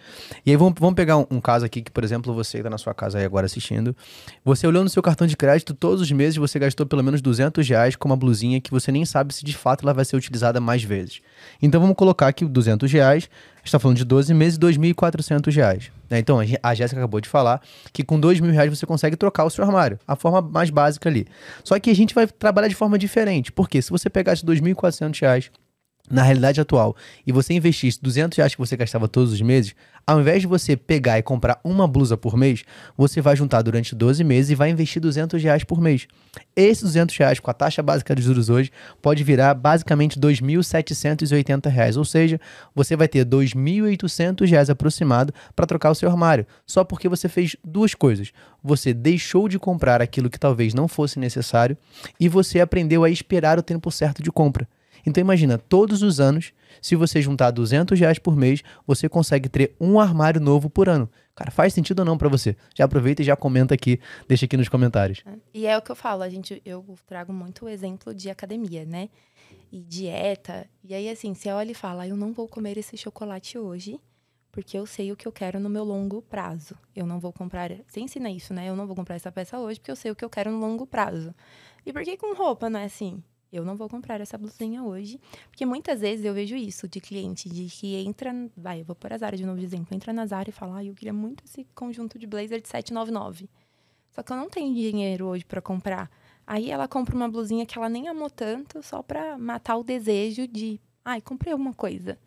E aí vamos, vamos pegar um, um caso aqui que, por exemplo, você que tá na sua casa aí agora assistindo, você olhou no seu cartão de crédito, todos os meses você gastou pelo menos 200 reais com uma blusinha que você nem sabe se de fato ela vai ser utilizada mais vezes. Então vamos colocar aqui 200 reais, a gente tá falando de 12 meses, 2.400 reais. Né? Então a Jéssica acabou de falar que com 2 mil reais você consegue trocar o seu armário, a forma mais básica ali. Só que a gente vai trabalhar de forma diferente, porque se você pegasse 2.400 reais na realidade atual e você investisse 200 reais que você gastava todos os meses, ao invés de você pegar e comprar uma blusa por mês, você vai juntar durante 12 meses e vai investir 200 reais por mês. Esses 200 reais com a taxa básica de juros hoje pode virar basicamente 2.780 reais, ou seja, você vai ter 2.800 reais aproximado para trocar o seu armário, só porque você fez duas coisas. Você deixou de comprar aquilo que talvez não fosse necessário e você aprendeu a esperar o tempo certo de compra. Então imagina, todos os anos, se você juntar 200 reais por mês, você consegue ter um armário novo por ano. Cara, faz sentido ou não pra você? Já aproveita e já comenta aqui, deixa aqui nos comentários. E é o que eu falo, a gente, eu trago muito o exemplo de academia, né? E dieta. E aí, assim, você olha e fala, "Ah, eu não vou comer esse chocolate hoje, porque eu sei o que eu quero no meu longo prazo. Eu não vou comprar. Você ensina isso, né? Eu não vou comprar essa peça hoje, porque eu sei o que eu quero no longo prazo. E por que com roupa não é assim? Eu não vou comprar essa blusinha hoje. Porque muitas vezes eu vejo isso de cliente, de que entra. Vai, eu vou pôr a Zara de novo de exemplo. Entra na Zara e fala, ah, eu queria muito esse conjunto de blazer de 799. Só que eu não tenho dinheiro hoje pra comprar. Aí ela compra uma blusinha que ela nem amou tanto, só pra matar o desejo de, ai, comprei alguma coisa.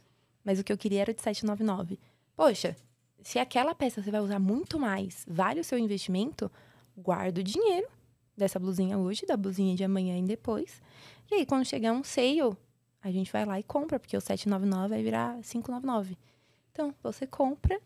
Mas o que eu queria era de 799. Poxa, se aquela peça você vai usar muito mais, vale o seu investimento, guarda o dinheiro dessa blusinha hoje, da blusinha de amanhã e depois. E aí, quando chegar um sale, a gente vai lá e compra, porque o 799 vai virar 599. Então, você compra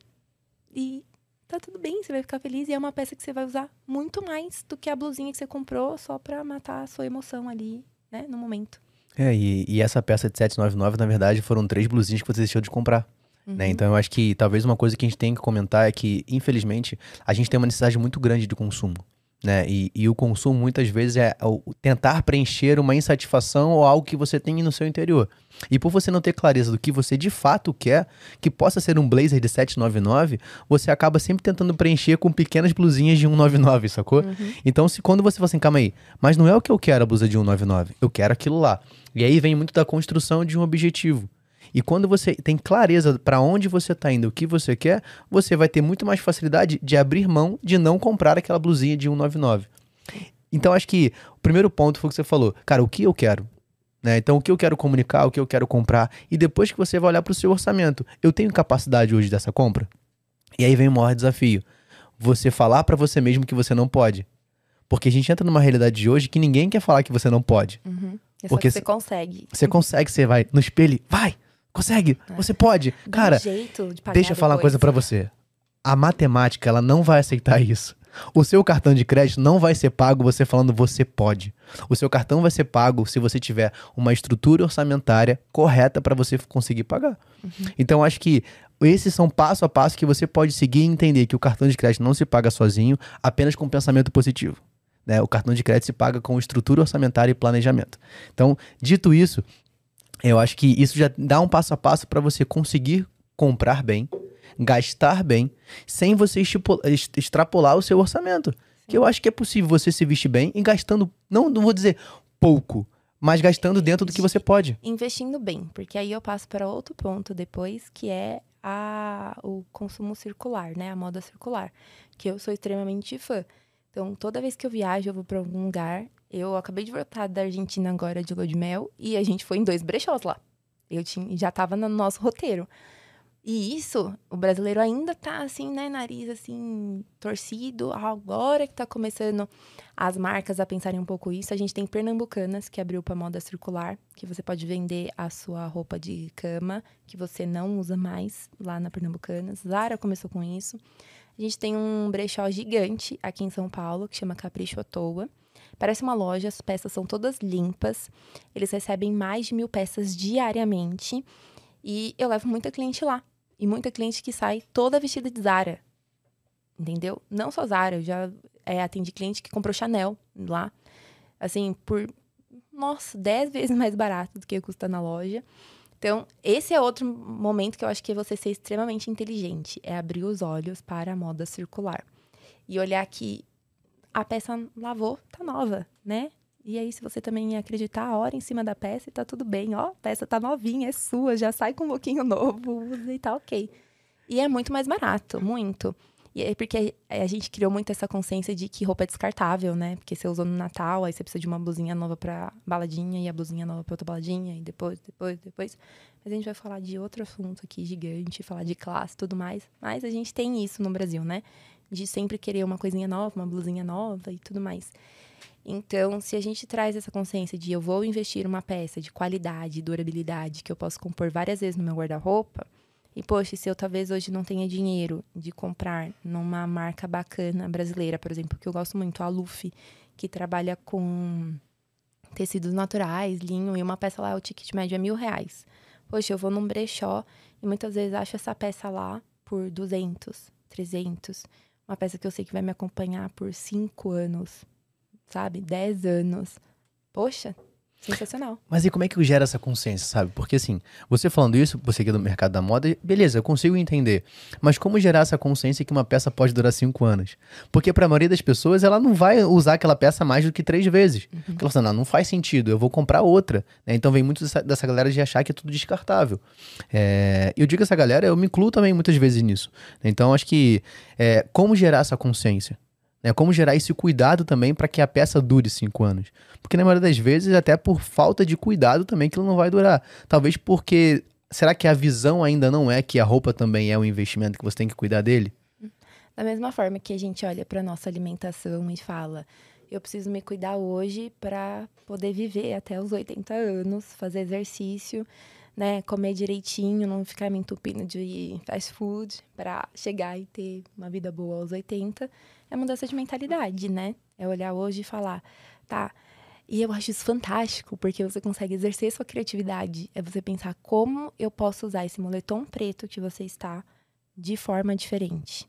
e tá tudo bem, você vai ficar feliz. E é uma peça que você vai usar muito mais do que a blusinha que você comprou só pra matar a sua emoção ali, né, no momento. É, e, e essa peça de 799, na verdade, foram três blusinhas que você deixou de comprar. Né? Uhum. Então eu acho que talvez uma coisa que a gente tem que comentar é que, infelizmente, a gente tem uma necessidade muito grande de consumo. Né? E, e o consumo muitas vezes é tentar preencher uma insatisfação ou algo que você tem no seu interior. E por você não ter clareza do que você de fato quer, que possa ser um blazer de 799, você acaba sempre tentando preencher com pequenas blusinhas de 199, sacou? Então, se quando você fala assim, calma aí, mas não é o que eu quero a blusa de 199, eu quero aquilo lá. E aí vem muito da construção de um objetivo. E quando você tem clareza para onde você tá indo, o que você quer, você vai ter muito mais facilidade de abrir mão de não comprar aquela blusinha de 199. Então acho que o primeiro ponto foi o que você falou. Cara, o que eu quero? Né? Então o que eu quero comunicar, o que eu quero comprar, e depois que você vai olhar para o seu orçamento, eu tenho capacidade hoje dessa compra? E aí vem o maior desafio. Você falar para você mesmo que você não pode. Porque a gente entra numa realidade de hoje que ninguém quer falar que você não pode. Uhum. É Porque que você se- consegue. Você consegue, você vai no espelho, vai, consegue, você pode. Dá um Cara, jeito de pagar Deixa eu falar uma coisa pra você. A matemática, ela não vai aceitar isso. O seu cartão de crédito não vai ser pago você falando você pode. O seu cartão vai ser pago se você tiver uma estrutura orçamentária correta pra você conseguir pagar. Então, acho que esses são passo a passo que você pode seguir e entender que o cartão de crédito não se paga sozinho, apenas com pensamento positivo. né? O cartão de crédito se paga com estrutura orçamentária e planejamento. Então, dito isso, eu acho que isso já dá um passo a passo para você conseguir comprar bem, gastar bem, sem você extrapolar o seu orçamento. Que eu acho que é possível você se vestir bem e gastando, não, não vou dizer pouco, mas gastando dentro do que você pode. Investindo bem, porque aí eu passo para outro ponto depois, que é a, o consumo circular, né? A moda circular, que eu sou extremamente fã. Então, toda vez que eu viajo, eu vou para algum lugar. Eu acabei de voltar da Argentina agora de lua de mel e a gente foi em dois brechós lá. Eu tinha, já tava no nosso roteiro. E isso, o brasileiro ainda tá assim, né, nariz assim, torcido. Agora que tá começando as marcas a pensarem um pouco isso. A gente tem Pernambucanas, que abriu para moda circular, que você pode vender a sua roupa de cama, que você não usa mais lá na Pernambucanas. Zara começou com isso. A gente tem um brechó gigante aqui em São Paulo, que chama Capricho à Toa. Parece uma loja, as peças são todas limpas. Eles recebem mais de mil peças diariamente. E eu levo muita cliente lá. E muita cliente que sai toda vestida de Zara. Entendeu? Não só Zara, eu já é, atendi cliente que comprou Chanel lá. Assim, por nossa, 10 [LAUGHS] vezes mais barato do que custa na loja. Então, esse é outro momento que eu acho que é você ser extremamente inteligente, é abrir os olhos para a moda circular. E olhar que a peça lavou, tá nova, né? E aí, se você também acreditar a hora em cima da peça, tá tudo bem. Ó, a peça tá novinha, é sua, já sai com um pouquinho novo, e tá ok. E é muito mais barato, muito. E é porque a gente criou muito essa consciência de que roupa é descartável, né? Porque você usou no Natal, aí você precisa de uma blusinha nova pra baladinha e a blusinha nova pra outra baladinha, e depois, depois, depois. Mas a gente vai falar de outro assunto aqui gigante, falar de classe e tudo mais. Mas a gente tem isso no Brasil, né? De sempre querer uma coisinha nova, uma blusinha nova e tudo mais. Então, se a gente traz essa consciência de eu vou investir uma peça de qualidade, durabilidade, que eu posso compor várias vezes no meu guarda-roupa, e, poxa, se eu talvez hoje não tenha dinheiro de comprar numa marca bacana brasileira, por exemplo, que eu gosto muito, a Luffy, que trabalha com tecidos naturais, linho, e uma peça lá, o ticket médio é mil reais. Poxa, eu vou num brechó e muitas vezes acho essa peça lá por 200, 300. Uma peça que eu sei que vai me acompanhar por cinco anos, sabe? 10 anos. Poxa, Sensacional. Mas e como é que gera essa consciência, sabe? Porque assim, você falando isso, você que é do mercado da moda, beleza, eu consigo entender. Mas como gerar essa consciência que uma peça pode durar cinco anos? Porque para a maioria das pessoas, ela não vai usar aquela peça mais do que três vezes. Uhum. Porque ela fala, não, não faz sentido, eu vou comprar outra. Né? Então vem muito dessa, dessa, galera de achar que é tudo descartável. É, eu digo essa galera, eu me incluo também muitas vezes nisso. Então acho que é, como gerar essa consciência? Né? Como gerar esse cuidado também para que a peça dure cinco anos. Porque na maioria das vezes, até por falta de cuidado também, que ela não vai durar. Talvez porque. Será que a visão ainda não é que a roupa também é um investimento que você tem que cuidar dele? Da mesma forma que a gente olha para nossa alimentação e fala, eu preciso me cuidar hoje para poder viver até os 80 anos, fazer exercício, né, comer direitinho, não ficar me entupindo de fast food para chegar e ter uma vida boa aos 80 é mudança de mentalidade, né? É olhar hoje e falar, tá. E eu acho isso fantástico, porque você consegue exercer sua criatividade. É você pensar como eu posso usar esse moletom preto que você está de forma diferente.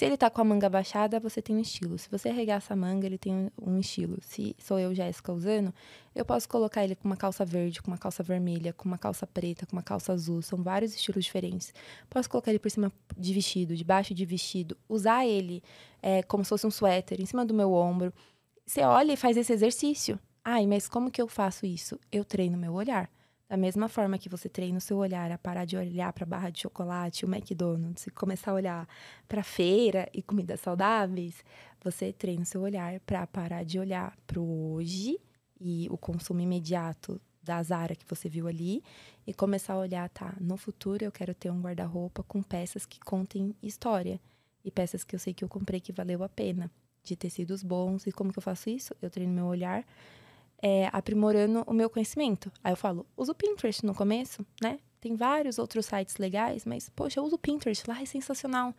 Se ele tá com a manga baixada, você tem um estilo. Se você arregaça a manga, ele tem um estilo. Se sou eu, Jéssica, usando, eu posso colocar ele com uma calça verde, com uma calça vermelha, com uma calça preta, com uma calça azul. São vários estilos diferentes. Posso colocar ele por cima de vestido, debaixo de vestido. Usar ele é, como se fosse um suéter, em cima do meu ombro. Você olha e faz esse exercício. Ai, mas como que eu faço isso? Eu treino meu olhar. Da mesma forma que você treina o seu olhar a parar de olhar para a barra de chocolate, o McDonald's, e começar a olhar para feira e comidas saudáveis, você treina o seu olhar para parar de olhar para o hoje e o consumo imediato da Zara que você viu ali e começar a olhar, tá, no futuro eu quero ter um guarda-roupa com peças que contem história e peças que eu sei que eu comprei que valeu a pena, de tecidos bons. E como que eu faço isso? Eu treino meu olhar é, aprimorando o meu conhecimento. Aí eu falo, uso o Pinterest no começo, né? Tem vários outros sites legais, mas, poxa, eu uso o Pinterest, lá é sensacional.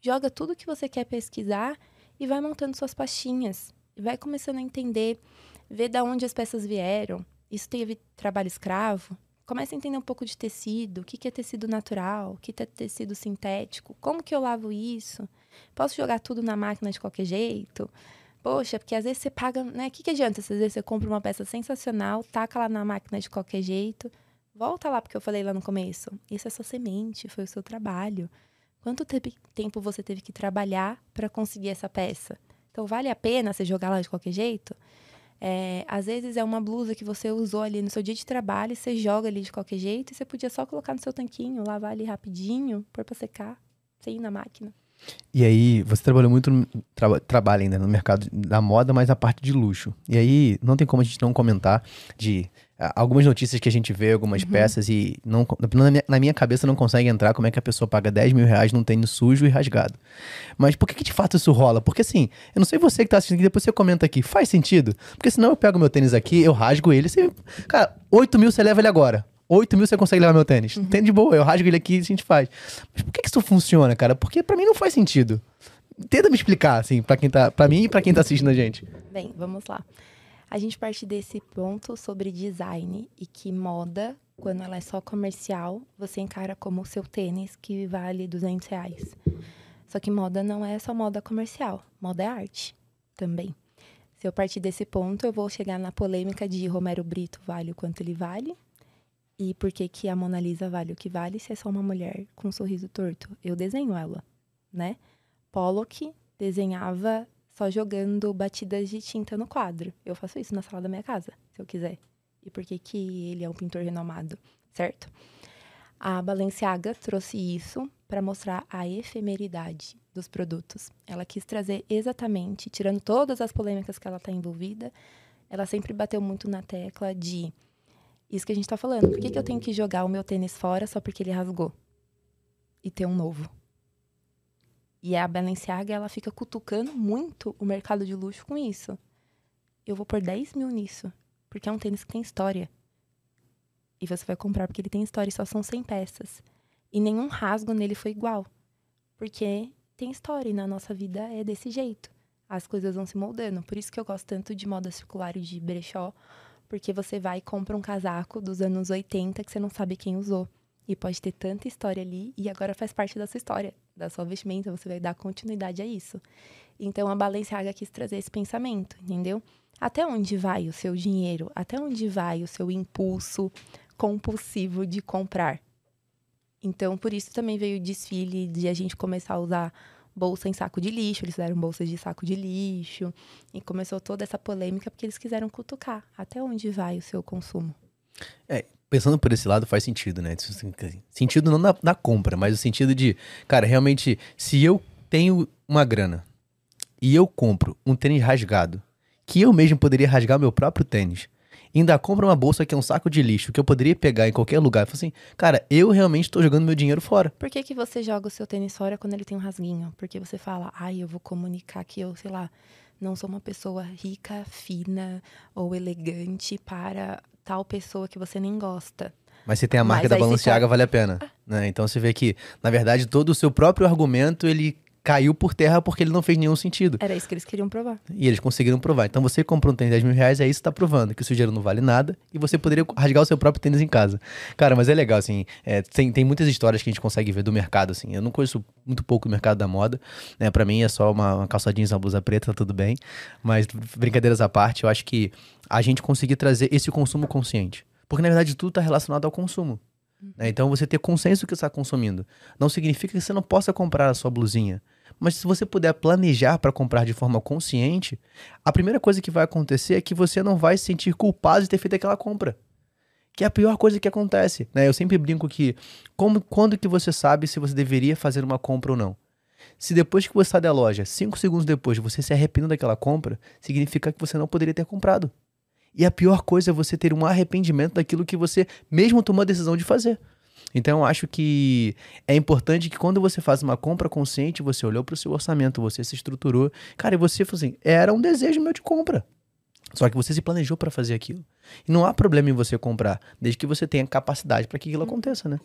Joga tudo que você quer pesquisar e vai montando suas pastinhas. Vai começando a entender, ver da onde as peças vieram. Isso teve trabalho escravo? Começa a entender um pouco de tecido, o que é tecido natural, o que é tecido sintético, como que eu lavo isso? Posso jogar tudo na máquina de qualquer jeito? Poxa, porque às vezes você paga, né? O que, que adianta? Às vezes você compra uma peça sensacional, taca lá na máquina de qualquer jeito, volta lá porque eu falei lá no começo. Isso é sua semente, foi o seu trabalho. Quanto tempo você teve que trabalhar para conseguir essa peça? Então, vale a pena você jogar lá de qualquer jeito? É, às vezes é uma blusa que você usou ali no seu dia de trabalho, você joga ali de qualquer jeito e você podia só colocar no seu tanquinho, lavar ali rapidinho, pôr para secar, sem ir na máquina. E aí, você trabalhou muito, tra trabalha ainda no mercado da moda, mas a parte de luxo. E aí, não tem como a gente não comentar de uh, algumas notícias que a gente vê, algumas uhum. peças, e não, na minha, na, minha, cabeça não consegue entrar como é que a pessoa paga 10 mil reais num tênis sujo e rasgado. Mas por que, que de fato isso rola? Porque assim, eu não sei você que tá assistindo aqui, depois você comenta aqui, faz sentido? Porque senão eu pego meu tênis aqui, eu rasgo ele, você, cara, 8 mil você leva ele agora. 8 mil você consegue levar meu tênis. Uhum. Tênis de boa, eu rasgo ele aqui e a gente faz. Mas por que, que isso funciona, cara? Porque para mim não faz sentido. Tenta me explicar, assim, para quem tá. para mim e para quem tá assistindo a gente. Bem, vamos lá. A gente parte desse ponto sobre design e que moda, quando ela é só comercial, você encara como o seu tênis que vale 200 reais. Só que moda não é só moda comercial, moda é arte também. Se eu partir desse ponto, eu vou chegar na polêmica de Romero Brito vale o quanto ele vale. E por que, que a Mona Lisa vale o que vale se é só uma mulher com um sorriso torto? Eu desenho ela, né? Pollock desenhava só jogando batidas de tinta no quadro. Eu faço isso na sala da minha casa, se eu quiser. E por que, que ele é um pintor renomado, certo? A Balenciaga trouxe isso para mostrar a efemeridade dos produtos. Ela quis trazer exatamente, tirando todas as polêmicas que ela está envolvida, ela sempre bateu muito na tecla de isso que a gente está falando. Por que, que eu tenho que jogar o meu tênis fora só porque ele rasgou? E ter um novo. E a Balenciaga, ela fica cutucando muito o mercado de luxo com isso. Eu vou pôr 10 mil nisso, porque é um tênis que tem história. E você vai comprar porque ele tem história e só são 100 peças. E nenhum rasgo nele foi igual. Porque tem história e na nossa vida é desse jeito. As coisas vão se moldando. Por isso que eu gosto tanto de moda circular e de brechó, porque você vai e compra um casaco dos anos 80 que você não sabe quem usou. E pode ter tanta história ali e agora faz parte da sua história, da sua vestimenta, você vai dar continuidade a isso. Então a Balenciaga quis trazer esse pensamento, entendeu? Até onde vai o seu dinheiro? Até onde vai o seu impulso compulsivo de comprar? Então, por isso também veio o desfile de a gente começar a usar bolsa em saco de lixo, eles fizeram bolsas de saco de lixo, e começou toda essa polêmica porque eles quiseram cutucar até onde vai o seu consumo. É, pensando por esse lado faz sentido, né? Sentido não na, na compra, mas o sentido de, cara, realmente, se eu tenho uma grana e eu compro um tênis rasgado, que eu mesmo poderia rasgar meu próprio tênis, ainda compra uma bolsa que é um saco de lixo que eu poderia pegar em qualquer lugar. Eu assim, cara, eu realmente estou jogando meu dinheiro fora. Por que, que você joga o seu tênis fora quando ele tem um rasguinho? Porque você fala, ai, eu vou comunicar que eu, sei lá, não sou uma pessoa rica, fina ou elegante para tal pessoa que você nem gosta. Mas se tem a marca Mas da Balenciaga, vale a pena. Ah. Né? Então você vê que, na verdade, todo o seu próprio argumento, ele caiu por terra porque ele não fez nenhum sentido. Era isso que eles queriam provar. E eles conseguiram provar. Então você comprou um tênis de 10 mil reais, aí você tá provando que o seu dinheiro não vale nada e você poderia rasgar o seu próprio tênis em casa. Cara, mas é legal, assim, é, tem, tem muitas histórias que a gente consegue ver do mercado, assim. Eu não conheço muito pouco o mercado da moda, né? Pra mim é só uma, uma calça jeans, uma blusa preta, tá tudo bem. Mas brincadeiras à parte, eu acho que a gente conseguir trazer esse consumo consciente. Porque na verdade tudo está relacionado ao consumo. Né? Então você ter consenso do que está consumindo. Não significa que você não possa comprar a sua blusinha. Mas se você puder planejar para comprar de forma consciente, a primeira coisa que vai acontecer é que você não vai se sentir culpado de ter feito aquela compra. Que é a pior coisa que acontece. Né? Eu sempre brinco que como, quando que você sabe se você deveria fazer uma compra ou não? Se depois que você sai da loja, cinco segundos depois, você se arrepende daquela compra, significa que você não poderia ter comprado. E a pior coisa é você ter um arrependimento daquilo que você mesmo tomou a decisão de fazer. Então eu acho que é importante que quando você faz uma compra consciente, você olhou para o seu orçamento, você se estruturou. Cara, e você falou assim: era um desejo meu de compra. Só que você se planejou para fazer aquilo. E não há problema em você comprar, desde que você tenha capacidade para que aquilo uhum. aconteça, né?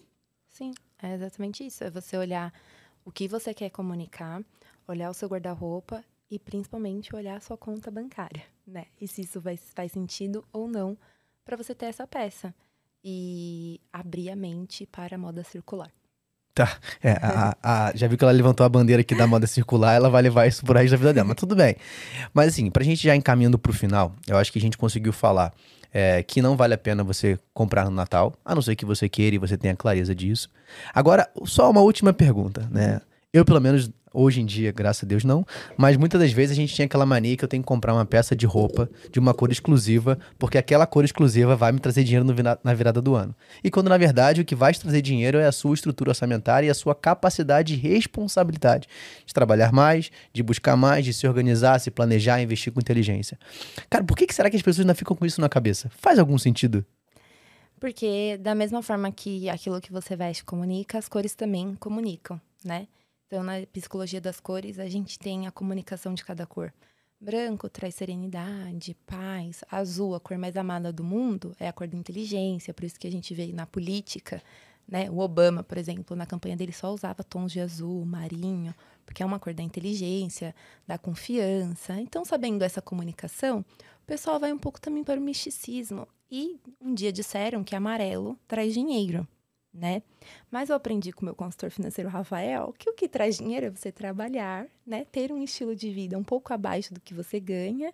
Sim, é exatamente isso. É você olhar o que você quer comunicar, olhar o seu guarda-roupa e principalmente olhar a sua conta bancária, né? E se isso vai, faz sentido ou não para você ter essa peça e abrir a mente para a moda circular. Tá, é, a, a, já viu que ela levantou a bandeira aqui da moda circular, ela vai levar isso por aí da vida dela, mas tudo bem. Mas assim, pra gente já encaminhando pro final, eu acho que a gente conseguiu falar é, que não vale a pena você comprar no Natal, a não ser que você queira e você tenha clareza disso. Agora, só uma última pergunta, né? Eu, pelo menos, Hoje em dia, graças a Deus, não. Mas muitas das vezes a gente tinha aquela mania que eu tenho que comprar uma peça de roupa de uma cor exclusiva, porque aquela cor exclusiva vai me trazer dinheiro na virada do ano. E quando, na verdade, o que vai trazer dinheiro é a sua estrutura orçamentária e a sua capacidade e responsabilidade de trabalhar mais, de buscar mais, de se organizar, se planejar, investir com inteligência. Cara, por que, que será que as pessoas ainda ficam com isso na cabeça? Faz algum sentido? Porque, da mesma forma que aquilo que você veste comunica, as cores também comunicam, né? Então, na psicologia das cores, a gente tem a comunicação de cada cor. Branco traz serenidade, paz. Azul, a cor mais amada do mundo, é a cor da inteligência. Por isso que a gente vê na política, né? O Obama, por exemplo, na campanha dele só usava tons de azul, marinho, porque é uma cor da inteligência, da confiança. Então, sabendo essa comunicação, o pessoal vai um pouco também para o misticismo. E um dia disseram que amarelo traz dinheiro né? Mas eu aprendi com o meu consultor financeiro Rafael que o que traz dinheiro é você trabalhar, né? Ter um estilo de vida um pouco abaixo do que você ganha,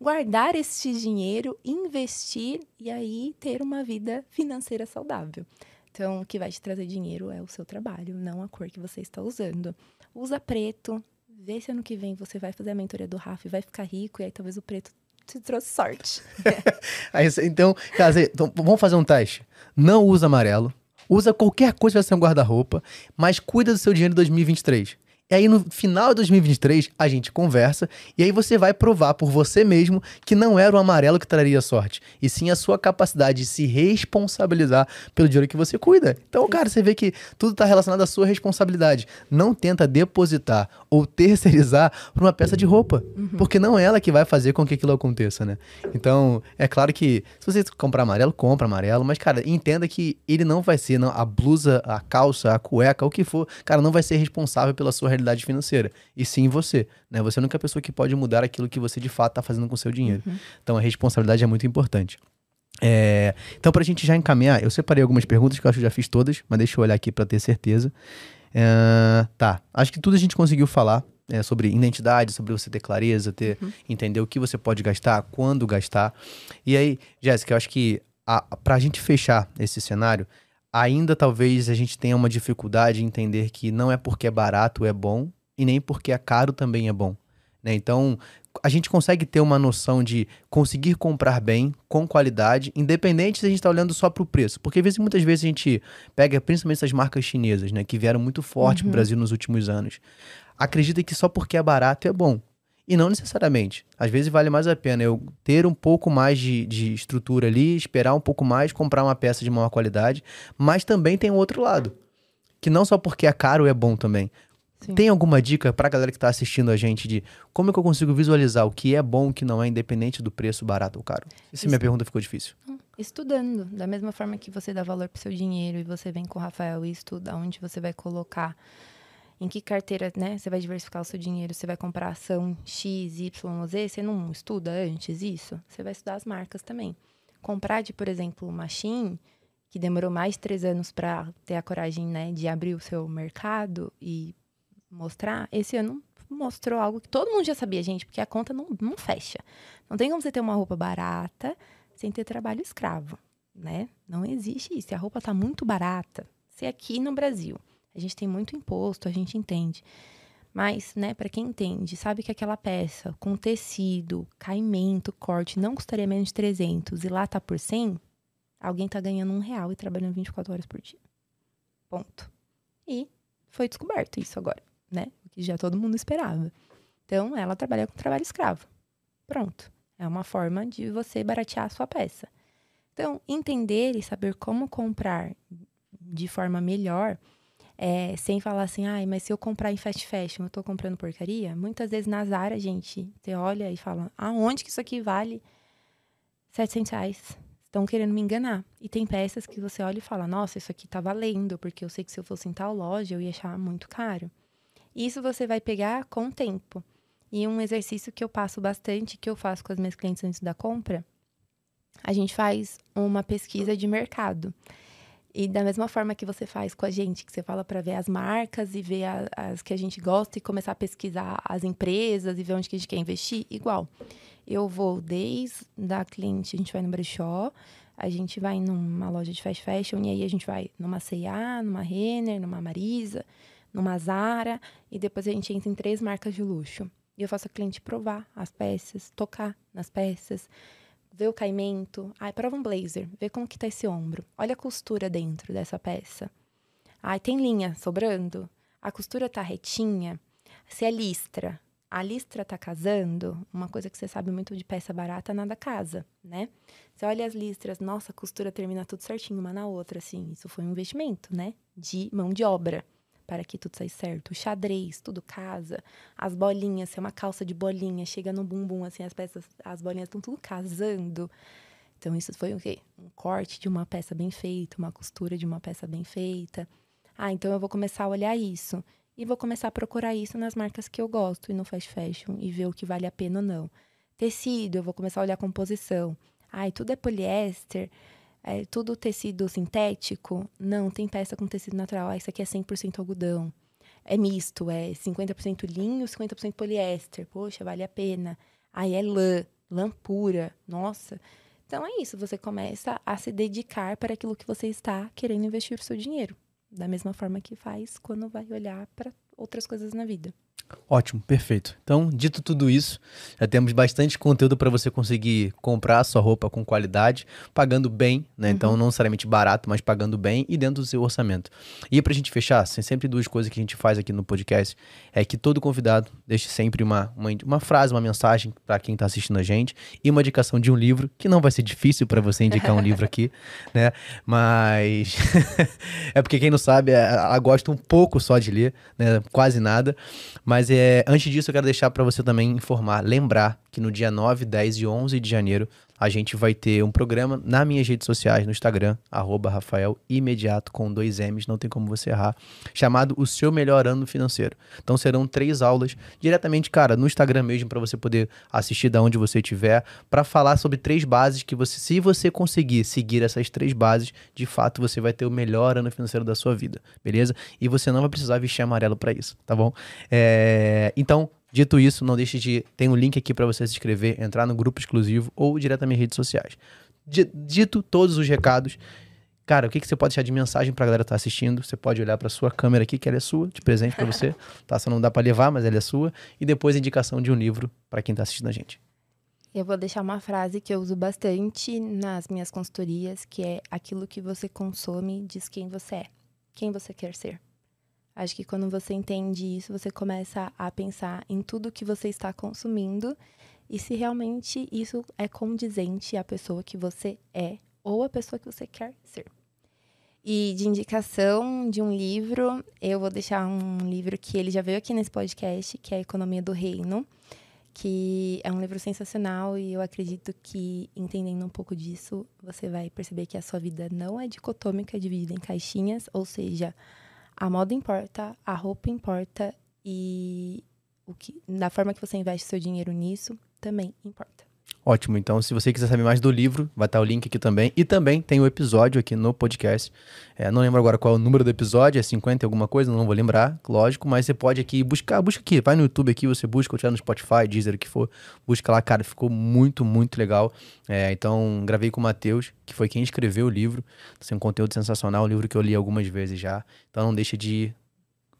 guardar esse dinheiro, investir e aí ter uma vida financeira saudável. Então, o que vai te trazer dinheiro é o seu trabalho, não a cor que você está usando. Usa preto, vê se ano que vem você vai fazer a mentoria do Rafa e vai ficar rico, e aí talvez o preto te trouxe sorte. [LAUGHS] então, cara, então, vamos fazer um teste. Não usa amarelo, usa qualquer coisa vai ser um guarda-roupa, mas cuida do seu dinheiro em 2023. E aí, no final de 2023, a gente conversa e aí você vai provar por você mesmo que não era o amarelo que traria sorte, e sim a sua capacidade de se responsabilizar pelo dinheiro que você cuida. Então, cara, você vê que tudo está relacionado à sua responsabilidade. Não tenta depositar ou terceirizar para uma peça de roupa, uhum. porque não é ela que vai fazer com que aquilo aconteça, né? Então, é claro que se você comprar amarelo, compra amarelo, mas, cara, entenda que ele não vai ser, não, a blusa, a calça, a cueca, o que for, cara, não vai ser responsável pela sua realidade financeira, e sim você. Né? Você é a única pessoa que pode mudar aquilo que você de fato está fazendo com o seu dinheiro. Uhum. Então a responsabilidade é muito importante. É, então, para a gente já encaminhar, eu separei algumas perguntas que eu acho que já fiz todas, mas deixa eu olhar aqui para ter certeza. É, tá, acho que tudo a gente conseguiu falar é, sobre identidade, sobre você ter clareza, ter uhum. entender o que você pode gastar, quando gastar. E aí, Jéssica, eu acho que para a gente fechar esse cenário, ainda talvez a gente tenha uma dificuldade em entender que não é porque é barato é bom e nem porque é caro também é bom. Né? Então, a gente consegue ter uma noção de conseguir comprar bem, com qualidade, independente se a gente está olhando só para o preço. Porque vezes, muitas vezes a gente pega principalmente essas marcas chinesas, né, que vieram muito forte uhum. para o Brasil nos últimos anos. Acredita que só porque é barato é bom. E não necessariamente. Às vezes vale mais a pena eu ter um pouco mais de, de estrutura ali, esperar um pouco mais, comprar uma peça de maior qualidade. Mas também tem o outro lado. Que não só porque é caro é bom também. Sim. Tem alguma dica para a galera que está assistindo a gente de como é que eu consigo visualizar o que é bom e o que não é, independente do preço barato ou caro? Se minha pergunta ficou difícil. Estudando. Da mesma forma que você dá valor para seu dinheiro e você vem com o Rafael e estuda onde você vai colocar em que carteira, né, você vai diversificar o seu dinheiro, você vai comprar ação X, Y, Z, você não estuda antes isso? Você vai estudar as marcas também. Comprar de, por exemplo, uma Shein, que demorou mais de três anos para ter a coragem, né, de abrir o seu mercado e mostrar, esse ano mostrou algo que todo mundo já sabia, gente, porque a conta não, não fecha. Não tem como você ter uma roupa barata sem ter trabalho escravo, né? Não existe isso. A roupa tá muito barata. Se aqui no Brasil a gente tem muito imposto, a gente entende. Mas, né, para quem entende, sabe que aquela peça com tecido, caimento, corte, não custaria menos de 300 e lá tá por 100, alguém tá ganhando um real e trabalhando 24 horas por dia. Ponto. E foi descoberto isso agora, né? O que já todo mundo esperava. Então, ela trabalha com trabalho escravo. Pronto. É uma forma de você baratear a sua peça. Então, entender e saber como comprar de forma melhor é, sem falar assim, ai, mas se eu comprar em fast fashion, eu tô comprando porcaria? Muitas vezes na Zara, gente, você olha e fala, aonde que isso aqui vale 700 reais? Estão querendo me enganar. E tem peças que você olha e fala, nossa, isso aqui tá valendo, porque eu sei que se eu fosse em tal loja, eu ia achar muito caro. Isso você vai pegar com o tempo. E um exercício que eu passo bastante, que eu faço com as minhas clientes antes da compra, a gente faz uma pesquisa de mercado. E da mesma forma que você faz com a gente, que você fala para ver as marcas e ver a, as que a gente gosta e começar a pesquisar as empresas e ver onde que a gente quer investir, igual. Eu vou desde da cliente, a gente vai no brechó, a gente vai numa loja de fast fashion e aí a gente vai numa C&A, numa Renner, numa Marisa, numa Zara e depois a gente entra em três marcas de luxo. E eu faço a cliente provar as peças, tocar nas peças, vê o caimento. Ai, prova um blazer, vê como que tá esse ombro. Olha a costura dentro dessa peça. Ai, tem linha sobrando? A costura tá retinha? Se é listra, a listra tá casando, uma coisa que você sabe muito de peça barata, nada casa, né? Você olha as listras, nossa, a costura termina tudo certinho uma na outra, assim. Isso foi um investimento, né? De mão de obra para que tudo saia certo. O xadrez, tudo casa. As bolinhas, se é uma calça de bolinha, chega no bumbum, assim, as peças, as bolinhas estão tudo casando. Então, isso foi o quê? Um corte de uma peça bem feita, uma costura de uma peça bem feita. Ah, então eu vou começar a olhar isso. E vou começar a procurar isso nas marcas que eu gosto e no fast fashion e ver o que vale a pena ou não. Tecido, eu vou começar a olhar a composição. Ai, tudo é poliéster é tudo tecido sintético? Não, tem peça com tecido natural. Ah, isso aqui é 100% algodão. É misto, é 50% linho, 50% poliéster. Poxa, vale a pena. Aí é lã, lã pura. Nossa. Então é isso, você começa a se dedicar para aquilo que você está querendo investir o seu dinheiro. Da mesma forma que faz quando vai olhar para outras coisas na vida. Ótimo, perfeito. Então, dito tudo isso, já temos bastante conteúdo para você conseguir comprar a sua roupa com qualidade, pagando bem, né? Então, uhum. Então, não necessariamente barato, mas pagando bem e dentro do seu orçamento. E para a gente fechar, sempre duas coisas que a gente faz aqui no podcast, é que todo convidado deixe sempre uma, uma, uma frase, uma mensagem para quem está assistindo a gente e uma indicação de um livro, que não vai ser difícil para você indicar um livro aqui, [LAUGHS] né? Mas [LAUGHS] é porque quem não sabe, ela gosta um pouco só de ler, né? Quase nada. Mas é, antes disso, eu quero deixar para você também informar, lembrar que no dia 9, 10 e 11 de janeiro a gente vai ter um programa nas minhas redes sociais, no Instagram, arroba Rafael Imediato, com dois M's, não tem como você errar, chamado O Seu Melhor Ano Financeiro. Então serão três aulas diretamente, cara, no Instagram mesmo, para você poder assistir da onde você estiver, para falar sobre três bases que você, se você conseguir seguir essas três bases, de fato você vai ter o melhor ano financeiro da sua vida, beleza? E você não vai precisar vestir amarelo para isso, tá bom? É... Então, Dito isso, não deixe de. Tem um link aqui para você se inscrever, entrar no grupo exclusivo ou direto nas minhas redes sociais. Dito todos os recados, cara, o que, que você pode deixar de mensagem pra galera que tá assistindo? Você pode olhar pra sua câmera aqui, que ela é sua, de presente para você. [LAUGHS] tá? Só não dá para levar, mas ela é sua. E depois a indicação de um livro para quem tá assistindo a gente. Eu vou deixar uma frase que eu uso bastante nas minhas consultorias, que é aquilo que você consome diz quem você é, quem você quer ser. Acho que quando você entende isso, você começa a pensar em tudo que você está consumindo e se realmente isso é condizente à pessoa que você é ou a pessoa que você quer ser. E de indicação de um livro, eu vou deixar um livro que ele já veio aqui nesse podcast, que é Economia do Reino, que é um livro sensacional e eu acredito que entendendo um pouco disso, você vai perceber que a sua vida não é dicotômica, dividida em caixinhas, ou seja, a moda importa, a roupa importa e o que, da forma que você investe seu dinheiro nisso também importa. Ótimo, então se você quiser saber mais do livro, vai estar o link aqui também. E também tem o episódio aqui no podcast. É, não lembro agora qual é o número do episódio, é 50 alguma coisa, não vou lembrar, lógico, mas você pode aqui buscar, busca aqui, vai no YouTube aqui, você busca, ou tiver no Spotify, Deezer, o que for, busca lá, cara, ficou muito, muito legal. É, então, gravei com o Matheus, que foi quem escreveu o livro. Tem um conteúdo sensacional, um livro que eu li algumas vezes já. Então não deixa de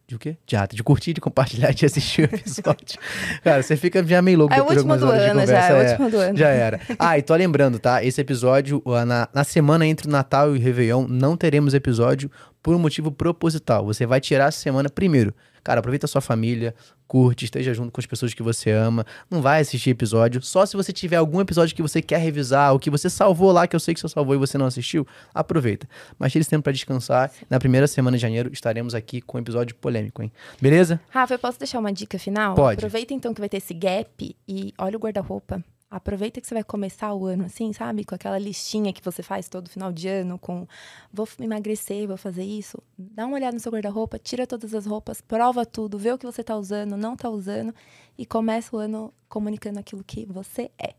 de o quê? De, ah, de curtir, de compartilhar, de assistir o [LAUGHS] episódio. Cara, você fica já meio louco é depois de algumas horas de conversa. Já, é, é, último do ano. Já era. Ah, e tô lembrando, tá? Esse episódio, na, na semana entre o Natal e o Réveillon, não teremos episódio por um motivo proposital. Você vai tirar a semana primeiro. Cara, aproveita a sua família, curte, esteja junto com as pessoas que você ama. Não vai assistir episódio. Só se você tiver algum episódio que você quer revisar, ou que você salvou lá, que eu sei que você salvou e você não assistiu, aproveita. Mas tire esse tempo para descansar. Na primeira semana de janeiro estaremos aqui com um episódio polêmico, hein? Beleza? Rafa, eu posso deixar uma dica final? Pode. Aproveita então que vai ter esse gap e olha o guarda-roupa. Aproveita que você vai começar o ano assim, sabe? Com aquela listinha que você faz todo final de ano, com vou emagrecer, vou fazer isso. Dá uma olhada no seu guarda-roupa, tira todas as roupas, prova tudo, vê o que você tá usando, não tá usando e começa o ano comunicando aquilo que você é.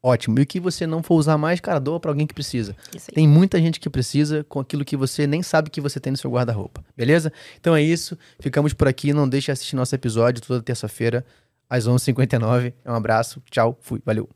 Ótimo. E o que você não for usar mais, cara, doa para alguém que precisa. Tem muita gente que precisa com aquilo que você nem sabe que você tem no seu guarda-roupa. Beleza? Então é isso. Ficamos por aqui. Não deixe de assistir nosso episódio toda terça-feira às 11h59. Um abraço. Tchau. Fui. Valeu.